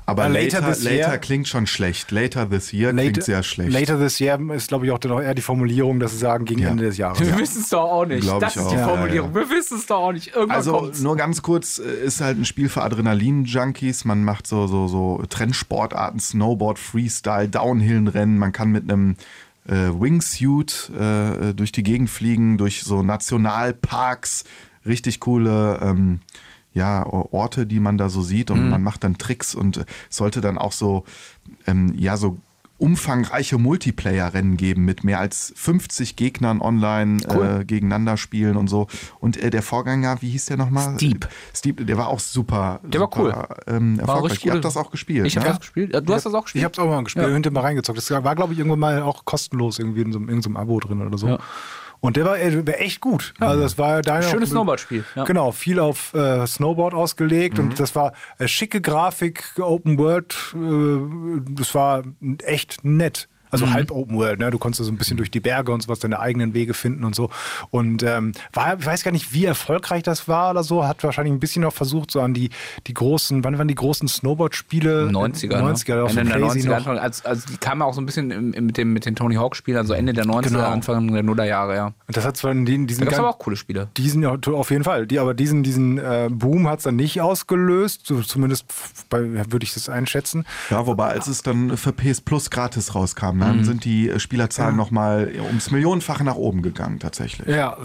Aber Äh, later, later later, this year- klingt schon schlecht. Later this year klingt sehr schlecht. Later this year ist, glaube ich, auch dann auch eher die Formulierung, dass sie sagen, gegen Ja. Ende des Jahres. Wir wissen es doch auch nicht. Glaub das ich ist die auch. Formulierung. Ja, Wir wissen es doch auch nicht. Irgendwann Also kommt's. nur ganz kurz, äh, ist halt ein Spiel für Adrenalin-Junkies. Man macht so, so, so Trendsportarten, Snowboard, Freestyle, Downhill-Rennen. Man kann mit einem äh, Wingsuit äh, durch die Gegend fliegen, durch so Nationalparks. Richtig coole ähm, ja, Orte, die man da so sieht. Und man macht dann Tricks und äh, sollte dann auch so, ähm, ja, so umfangreiche Multiplayer-Rennen geben mit mehr als 50 Gegnern online äh, gegeneinander spielen und so. Und äh, der Vorgänger, wie hieß der nochmal? Steep. Steep, der war auch super. Der war super, Ähm, War erfolgreich. richtig Ihr habt das auch gespielt. Ich habe ne? das gespielt. Ja, Du hast das auch Ich gespielt? habe es auch mal gespielt, Ja. hinter mal reingezockt. Das war, glaube ich, irgendwann mal auch kostenlos irgendwie in so, einem- irgendeinem Abo drin oder so. Ja. Und der war, äh, war echt gut. Also das war deine Schönes Snowboard-Spiel, ja. Genau, viel auf äh, Snowboard ausgelegt Mhm. und das war äh, schicke Grafik, Open World. Äh, das war echt nett. Also Mhm. halb Open World, ne? Du konntest so ein bisschen durch die Berge und sowas deine eigenen Wege finden und so. Und ähm, war, ich weiß gar nicht, wie erfolgreich das war oder so. Hat wahrscheinlich ein bisschen noch versucht, so an die, die großen, wann waren die großen Snowboard-Spiele? 90er. 90er, ne? Ende der Playsee 90er, noch. Anfang, also, also die kamen auch so ein bisschen im, im, mit, dem, mit den Tony Hawk-Spielen, also Ende der 90er, Genau. Anfang der Nullerjahre, ja. Und das hat zwar in den, diesen Da gab aber auch coole Spiele. Diesen ja auf jeden Fall. Die, aber diesen, diesen äh, Boom hat es dann nicht ausgelöst. So, zumindest würde ich das einschätzen. Ja, wobei, als es dann für PS Plus gratis rauskam, dann Mhm. sind die äh, Spielerzahlen nochmal ums Millionenfache nach oben gegangen, tatsächlich. Ja,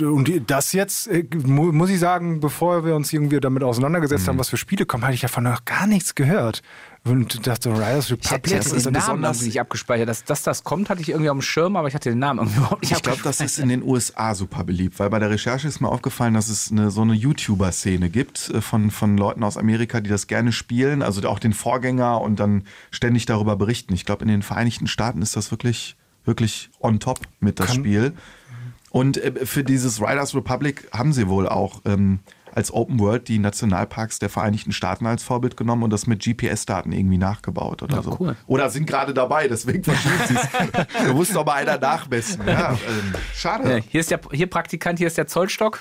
und das jetzt, äh, mu muss ich sagen, bevor wir uns irgendwie damit auseinandergesetzt Mhm. haben, was für Spiele kommen, hatte ich davon noch gar nichts gehört. Und dachte, Riders Ich Republic hatte das ist den Namen besonders- irgendwie nicht abgespeichert. Dass, dass das kommt, hatte ich irgendwie auf dem Schirm, aber ich hatte den Namen irgendwie überhaupt nicht Ich glaube, das ist in den USA super beliebt, weil bei der Recherche ist mir aufgefallen, dass es eine, so eine YouTuber-Szene gibt äh, von, von Leuten aus Amerika, die das gerne spielen, also auch den Vorgänger und dann ständig darüber berichten. Ich glaube, in den Vereinigten Staaten ist das wirklich, wirklich on top mit das Kann- Spiel. Und äh, für dieses Riders Republic haben sie wohl auch ähm, als Open World die Nationalparks der Vereinigten Staaten als Vorbild genommen und das mit GPS-Daten irgendwie nachgebaut oder Ja, so. cool. Oder sind gerade dabei, deswegen verschiebt sie es. *laughs* da muss doch mal einer nachmessen. Ja, ähm, schade. Ja, hier ist der hier Praktikant, hier ist der Zollstock.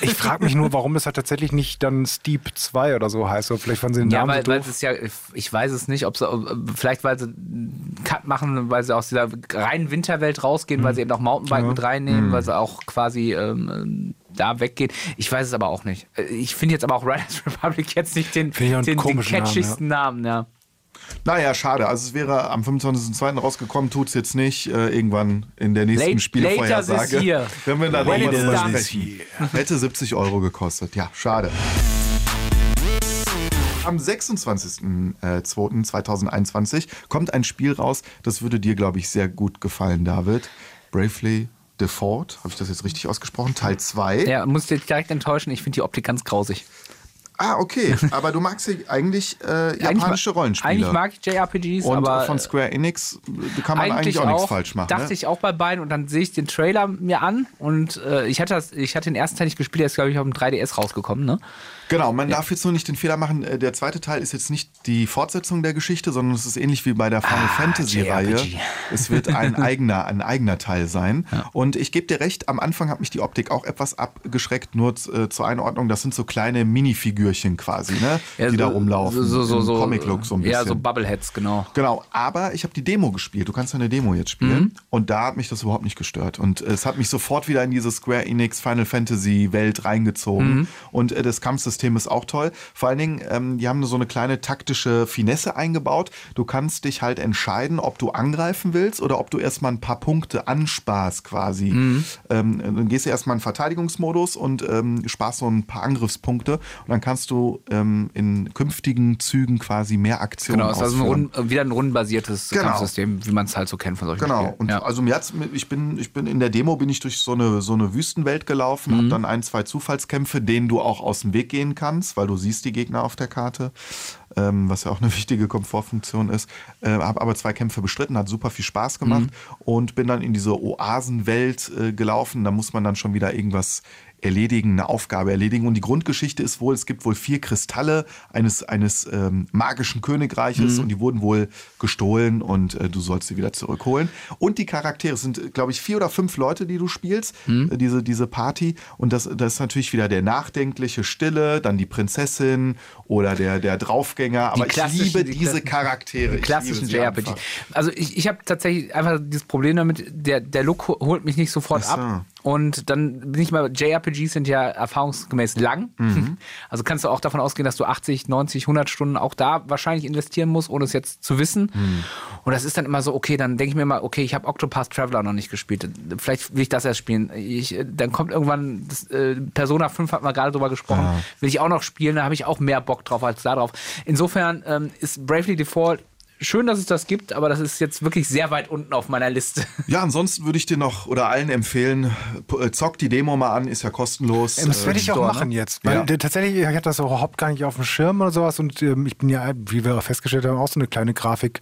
Ich frage mich nur, warum das halt tatsächlich nicht dann Steep 2 oder so heißt. Oder vielleicht fanden sie den Ja, Namen weil, so weil es ist ja, ich weiß es nicht, ob sie, vielleicht weil sie einen Cut machen, weil sie aus dieser reinen Winterwelt rausgehen, Mhm. weil sie eben auch Mountainbike mit reinnehmen, weil sie auch quasi ähm, da weggehen. Ich weiß es aber auch nicht. Äh, Ich finde jetzt aber auch Riders *laughs* Republic jetzt nicht den, den, den komischen Namen, catchigsten Namen, ja. Naja, schade. Also es wäre am 25.02. rausgekommen, tut es jetzt nicht. Äh, irgendwann in der nächsten Late- Spielevorhersage. later. Wenn wir da nochmal drüber sprechen. Hätte 70 Euro gekostet. Ja, schade. Am 26.02.2021 kommt ein Spiel raus, das würde dir, glaube ich, sehr gut gefallen, David. Bravely Default, habe ich das jetzt richtig ausgesprochen? Teil 2. Ja, muss dich direkt enttäuschen, ich finde die Optik ganz grausig. Ah, okay. *laughs* Aber du magst ja eigentlich äh, japanische ma- Rollenspiele. Eigentlich mag ich JRPGs, Und aber von Square Enix äh, kann man eigentlich, auch, nichts falsch machen. Dachte ne? ich auch bei beiden und dann sehe ich den Trailer mir an und äh, ich, hatte das, ich hatte den ersten Teil nicht gespielt, der ist glaube ich auf dem 3DS rausgekommen, ne? Genau, man darf jetzt nur nicht den Fehler machen, äh, der zweite Teil ist jetzt nicht die Fortsetzung der Geschichte, sondern es ist ähnlich wie bei der Final Fantasy Reihe. Es wird ein *laughs* eigener, ein eigener Teil sein. Und ich gebe dir recht, am Anfang hat mich die Optik auch etwas abgeschreckt, nur äh, zur Einordnung, das sind so kleine Minifigürchen quasi, ne? Ja, die da so- rumlaufen. So, so, so, Comic-Look so ein bisschen. Ja, so Bubbleheads, genau. Genau, aber ich habe die Demo gespielt. Du kannst ja eine Demo jetzt spielen. Mhm. Und da hat mich das überhaupt nicht gestört. Und es hat mich sofort wieder in diese Square Enix Final Fantasy Welt reingezogen. Mhm. Und äh, das Kampfsystem Kampfsystem ist auch toll. Vor allen Dingen, ähm, die haben so eine kleine taktische Finesse eingebaut. Du kannst dich halt entscheiden, ob du angreifen willst oder ob du erstmal ein paar Punkte ansparst quasi. Mhm. Ähm, dann gehst du erstmal in Verteidigungsmodus und ähm, sparst so ein paar Angriffspunkte und dann kannst du ähm, in künftigen Zügen quasi mehr Aktionen Genau, es ist also ein wieder ein rundenbasiertes Genau. Kampfsystem, wie man es halt so kennt von solchen Genau. Spielen. Und ja. also mir hat's, ich bin, ich bin in der Demo bin ich durch so eine so eine Wüstenwelt gelaufen, Mhm. hab dann ein, zwei Zufallskämpfe, denen du auch aus dem Weg gehen kannst, weil du siehst die Gegner auf der Karte, ähm, was ja auch eine *laughs* wichtige Komfortfunktion ist. Äh, habe aber zwei Kämpfe bestritten, hat super viel Spaß gemacht Mhm. und bin dann in diese Oasenwelt äh, gelaufen. Da muss man dann schon wieder irgendwas erledigen, eine Aufgabe erledigen. Und die Grundgeschichte ist wohl, es gibt wohl vier Kristalle eines, eines ähm, magischen Königreiches und die wurden wohl gestohlen und äh, du sollst sie wieder zurückholen. Und die Charaktere sind, glaube ich, vier oder fünf Leute, die du spielst, äh, diese, diese Party. Und das, das ist natürlich wieder der nachdenkliche Stille, dann die Prinzessin oder der, der Draufgänger. Aber ich liebe die diese Charaktere. Ich klassischen JRPG. Also ich, ich habe tatsächlich einfach dieses Problem damit, der, der Look ho- holt mich nicht sofort so. ab. Und dann bin ich mal, JRPGs sind ja erfahrungsgemäß lang. Mhm. *laughs* Also kannst du auch davon ausgehen, dass du 80, 90, 100 Stunden auch da wahrscheinlich investieren musst, ohne es jetzt zu wissen. Mhm. Und das ist dann immer so, okay, dann denke ich mir mal, okay, ich habe Octopath Traveler noch nicht gespielt. Vielleicht will ich das erst spielen. Ich, äh, dann kommt irgendwann, das, äh, Persona 5 hatten wir gerade drüber gesprochen, will ich auch noch spielen, da habe ich auch mehr Bock drauf als da drauf. Insofern ähm, ist Bravely Default schön, dass es das gibt, aber das ist jetzt wirklich sehr weit unten auf meiner Liste. *laughs* Ja, ansonsten würde ich dir noch oder allen empfehlen, äh, zock die Demo mal an, ist ja kostenlos. Ähm, Das werde ich auch Store, machen ne? jetzt. Weil Ja. tatsächlich, ich hatte das überhaupt gar nicht auf dem Schirm oder sowas. Und ähm, ich bin ja, wie wir festgestellt haben, auch so eine kleine Grafik.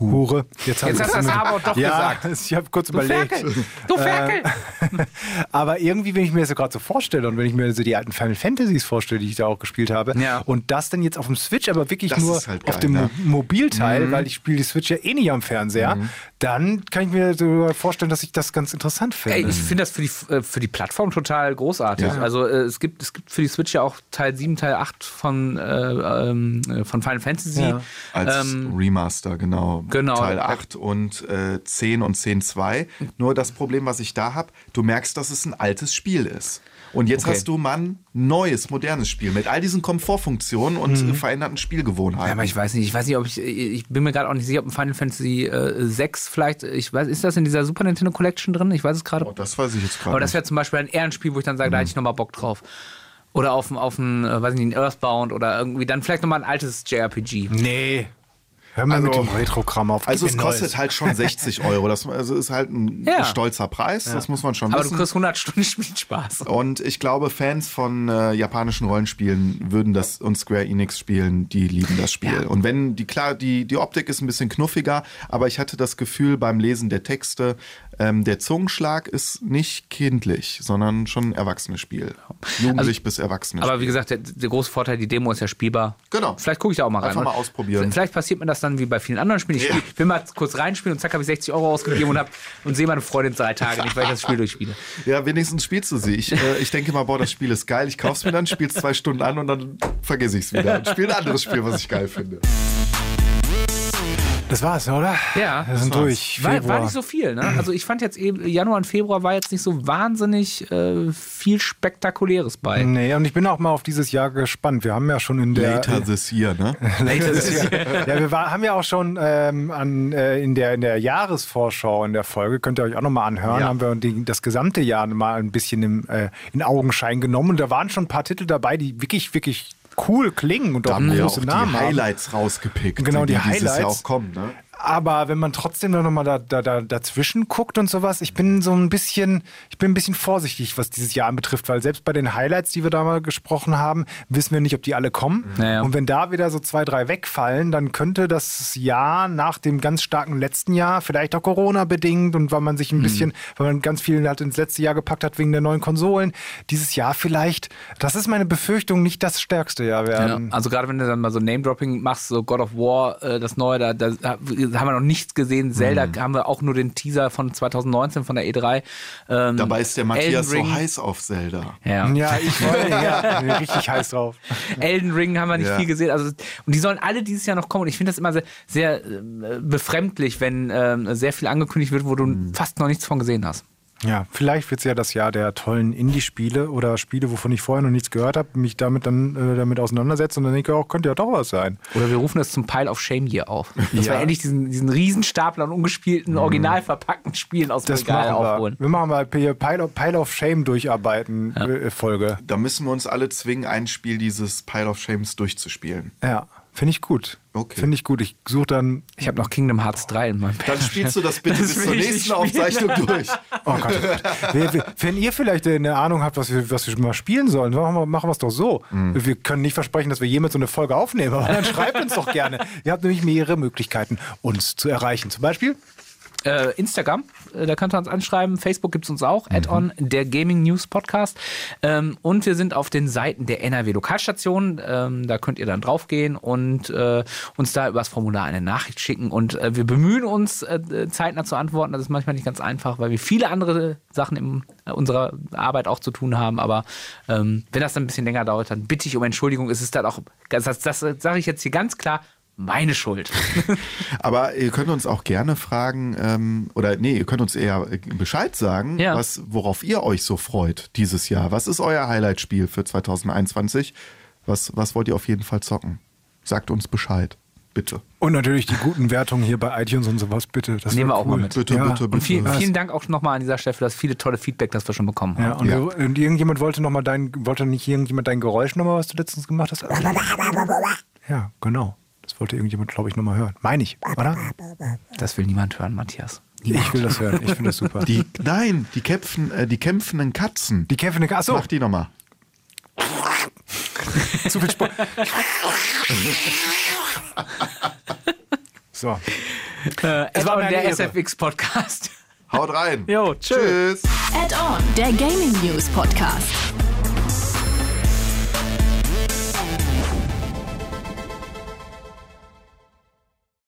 Hure. Jetzt, Jetzt hast du das aber doch ja, gesagt. *laughs* Ich habe kurz Du überlegt. Ferkel! Du Ferkel! *laughs* Aber irgendwie, wenn ich mir das so gerade so vorstelle und wenn ich mir so die alten Final Fantasies vorstelle, die ich da auch gespielt habe, Ja. und das dann jetzt auf dem Switch, aber wirklich Das nur halt auf geil, dem ne? Mo- Mobilteil, weil ich spiele die Switch ja eh nicht am Fernseher, dann kann ich mir so vorstellen, dass ich das ganz interessant finde. Ey, ich finde das für die, äh, für die Plattform total großartig. Ja. Also äh, es, gibt, es gibt für die Switch ja auch Teil 7, Teil 8 von, äh, ähm, äh, von Final Fantasy. Ja. Als Ähm, Remaster, genau. Genau. Teil 8 und äh, 10 und 10.2. Nur das Problem, was ich da habe, du merkst, dass es ein altes Spiel ist. Und jetzt Okay. hast du mal ein neues, modernes Spiel mit all diesen Komfortfunktionen und äh, veränderten Ja, Spielgewohnheiten. aber ich weiß nicht, ich weiß nicht, ob ich, ich bin mir gerade auch nicht sicher, ob ein Final Fantasy äh, 6 vielleicht, ich weiß, ist das in dieser Super Nintendo Collection drin? Ich weiß es gerade. oh, das weiß ich jetzt gerade Aber das wäre zum Beispiel ein Ehrenspiel, wo ich dann sage, da hätte ich nochmal Bock drauf. Oder auf, ein- auf ein, äh, weiß ich nicht, ein Earthbound oder irgendwie dann vielleicht nochmal ein altes JRPG. nee. Hör mal mit Also- dem Retro-Kram auf. Also es kostet Neues. halt schon *laughs* 60 Euro. Das also ist halt ein Ja. stolzer Preis, das muss man schon Aber wissen. du kriegst 100 Stunden Spielspaß. Und ich glaube, Fans von äh, japanischen Rollenspielen würden das und Square Enix spielen, die lieben das Spiel. Ja. Und wenn die klar, die, die Optik ist ein bisschen knuffiger, aber ich hatte das Gefühl beim Lesen der Texte, ähm, der Zungenschlag ist nicht kindlich, sondern schon ein erwachsenes Spiel. Jugendlich bis erwachsenes Also, Aber wie gesagt, der, der große Vorteil, die Demo ist ja spielbar. Genau. Vielleicht gucke ich da auch mal rein. Einfach mal ausprobieren. Vielleicht passiert mir das dann wie bei vielen anderen Spielen. Ich Ja. spiel, will mal kurz reinspielen und zack, habe ich 60 Euro ausgegeben und, hab, und sehe meine Freundin drei Tage nicht, weil ich das Spiel durchspiele. Ja, wenigstens spielst du sie. Ich, äh, ich denke mal, boah, das Spiel ist geil. Ich kauf's mir dann, spiel's zwei Stunden an und dann vergesse ich's wieder. Und spiele ein anderes Spiel, was ich geil finde. Das war's, oder? Ja, Wir sind durch. War, war nicht so viel, ne? Also ich fand jetzt eben, Januar und Februar war jetzt nicht so wahnsinnig äh, viel Spektakuläres bei. Nee, und ich bin auch mal auf dieses Jahr gespannt. Wir haben ja schon in der. Later this year, ne? *laughs* Later this year. *laughs* ja, wir war, haben ja auch schon ähm, an, äh, in, der, in der Jahresvorschau in der Folge, könnt ihr euch auch nochmal anhören, Ja. haben wir die, das gesamte Jahr mal ein bisschen im, äh, in Augenschein genommen. Und da waren schon ein paar Titel dabei, die wirklich, wirklich cool klingen und Da auch haben wir auch große die Namen haben. Highlights rausgepickt, Genau, die dieses Jahr Highlights. auch kommen, ne? Aber wenn man trotzdem noch mal da, da, da, dazwischen guckt und sowas, ich bin so ein bisschen, ich bin ein bisschen vorsichtig, was dieses Jahr betrifft, weil selbst bei den Highlights, die wir da mal gesprochen haben, wissen wir nicht, ob die alle kommen. Naja. Und wenn da wieder so zwei, drei wegfallen, dann könnte das Jahr nach dem ganz starken letzten Jahr, vielleicht auch Corona bedingt und weil man sich ein bisschen, weil man ganz viel halt ins letzte Jahr gepackt hat wegen der neuen Konsolen, dieses Jahr vielleicht, das ist meine Befürchtung, nicht das stärkste Jahr Ja, werden. also gerade wenn du dann mal so Name-Dropping machst, so God of War, äh, das neue, da, da haben wir noch nichts gesehen. Zelda haben wir auch nur den Teaser von 2019 von der E3. Ähm, Dabei ist der Matthias so heiß auf Zelda. Ja. Ja, ich *laughs* wollte, ja, bin richtig heiß drauf. Elden Ring haben wir nicht Ja. viel gesehen. Also, und die sollen alle dieses Jahr noch kommen. Und ich finde das immer sehr, sehr äh, befremdlich, wenn ähm, sehr viel angekündigt wird, wo du fast noch nichts von gesehen hast. Ja, vielleicht wird es ja das Jahr der tollen Indie-Spiele oder Spiele, wovon ich vorher noch nichts gehört habe, mich damit dann äh, damit auseinandersetzen und dann denke ich, auch könnte ja doch was sein. Oder wir rufen das zum Pile of Shame hier auf. *laughs* Dass Ja. wir endlich diesen, diesen Riesenstapel an ungespielten, original verpackten Spielen aus dem Das Regal wir. aufholen. Wir machen mal Pile of, Pile of Shame durcharbeiten äh, Folge. Da müssen wir uns alle zwingen, ein Spiel dieses Pile of Shames durchzuspielen. Ja, finde ich gut. Okay. Finde ich gut. Ich suche dann. Ich habe noch Kingdom Hearts 3 in meinem Dann spielst du das bitte *laughs* Das bis zur ich nächsten. Aufzeichnung durch. *laughs* Oh Gott. oh Gott. Wir- wir- Wenn ihr vielleicht eine Ahnung habt, was wir, was wir mal spielen sollen, machen wir, machen wir es doch so. Wir können nicht versprechen, dass wir jemals so eine Folge aufnehmen, aber dann *laughs* schreibt uns doch gerne. Ihr habt nämlich mehrere Möglichkeiten, uns zu erreichen. Zum Beispiel äh, Instagram, äh, da könnt ihr uns anschreiben. Facebook gibt es uns auch, Add-on, der Gaming News Podcast. Ähm, und wir sind auf den Seiten der NRW Lokalstation. Ähm, da könnt ihr dann draufgehen und äh, uns da übers Formular eine Nachricht schicken. Und äh, wir bemühen uns, äh, zeitnah zu antworten. Das ist manchmal nicht ganz einfach, weil wir viele andere Sachen in unserer Arbeit auch zu tun haben. Aber ähm, wenn das dann ein bisschen länger dauert, dann bitte ich um Entschuldigung. Es ist dann auch, das, das, das sage ich jetzt hier ganz klar, meine Schuld. *laughs* Aber ihr könnt uns auch gerne fragen, ähm, oder nee, ihr könnt uns eher äh, Bescheid sagen, Ja. was, worauf ihr euch so freut dieses Jahr. Was ist euer Highlight-Spiel für 2021? Was, was wollt ihr auf jeden Fall zocken? Sagt uns Bescheid, bitte. und natürlich die guten Wertungen hier bei iTunes und sowas, bitte. Das Nehmen wir auch cool. mal mit. Bitte, Ja. bitte, bitte. Und vielen, Was? vielen Dank auch nochmal an dieser Stelle für das viele tolle Feedback, das wir schon bekommen haben. Ja, und, Ja. Wir, und irgendjemand wollte noch mal dein, wollte nicht irgendjemand dein Geräusch nochmal, was du letztens gemacht hast? *laughs* Ja, genau. Das wollte irgendjemand, glaube ich, nochmal hören. Meine ich, oder? Das will niemand hören, Matthias. Ich will das hören. Ich finde das super. Die, nein, die, kämpfen, äh, die kämpfenden Katzen. Die Kevin, achso, Mach die nochmal. *laughs* zu viel Sport. so. Äh, Es war der. SFX-Podcast. Haut rein. Jo, tschö. Tschüss. Add-on, der Gaming News Podcast.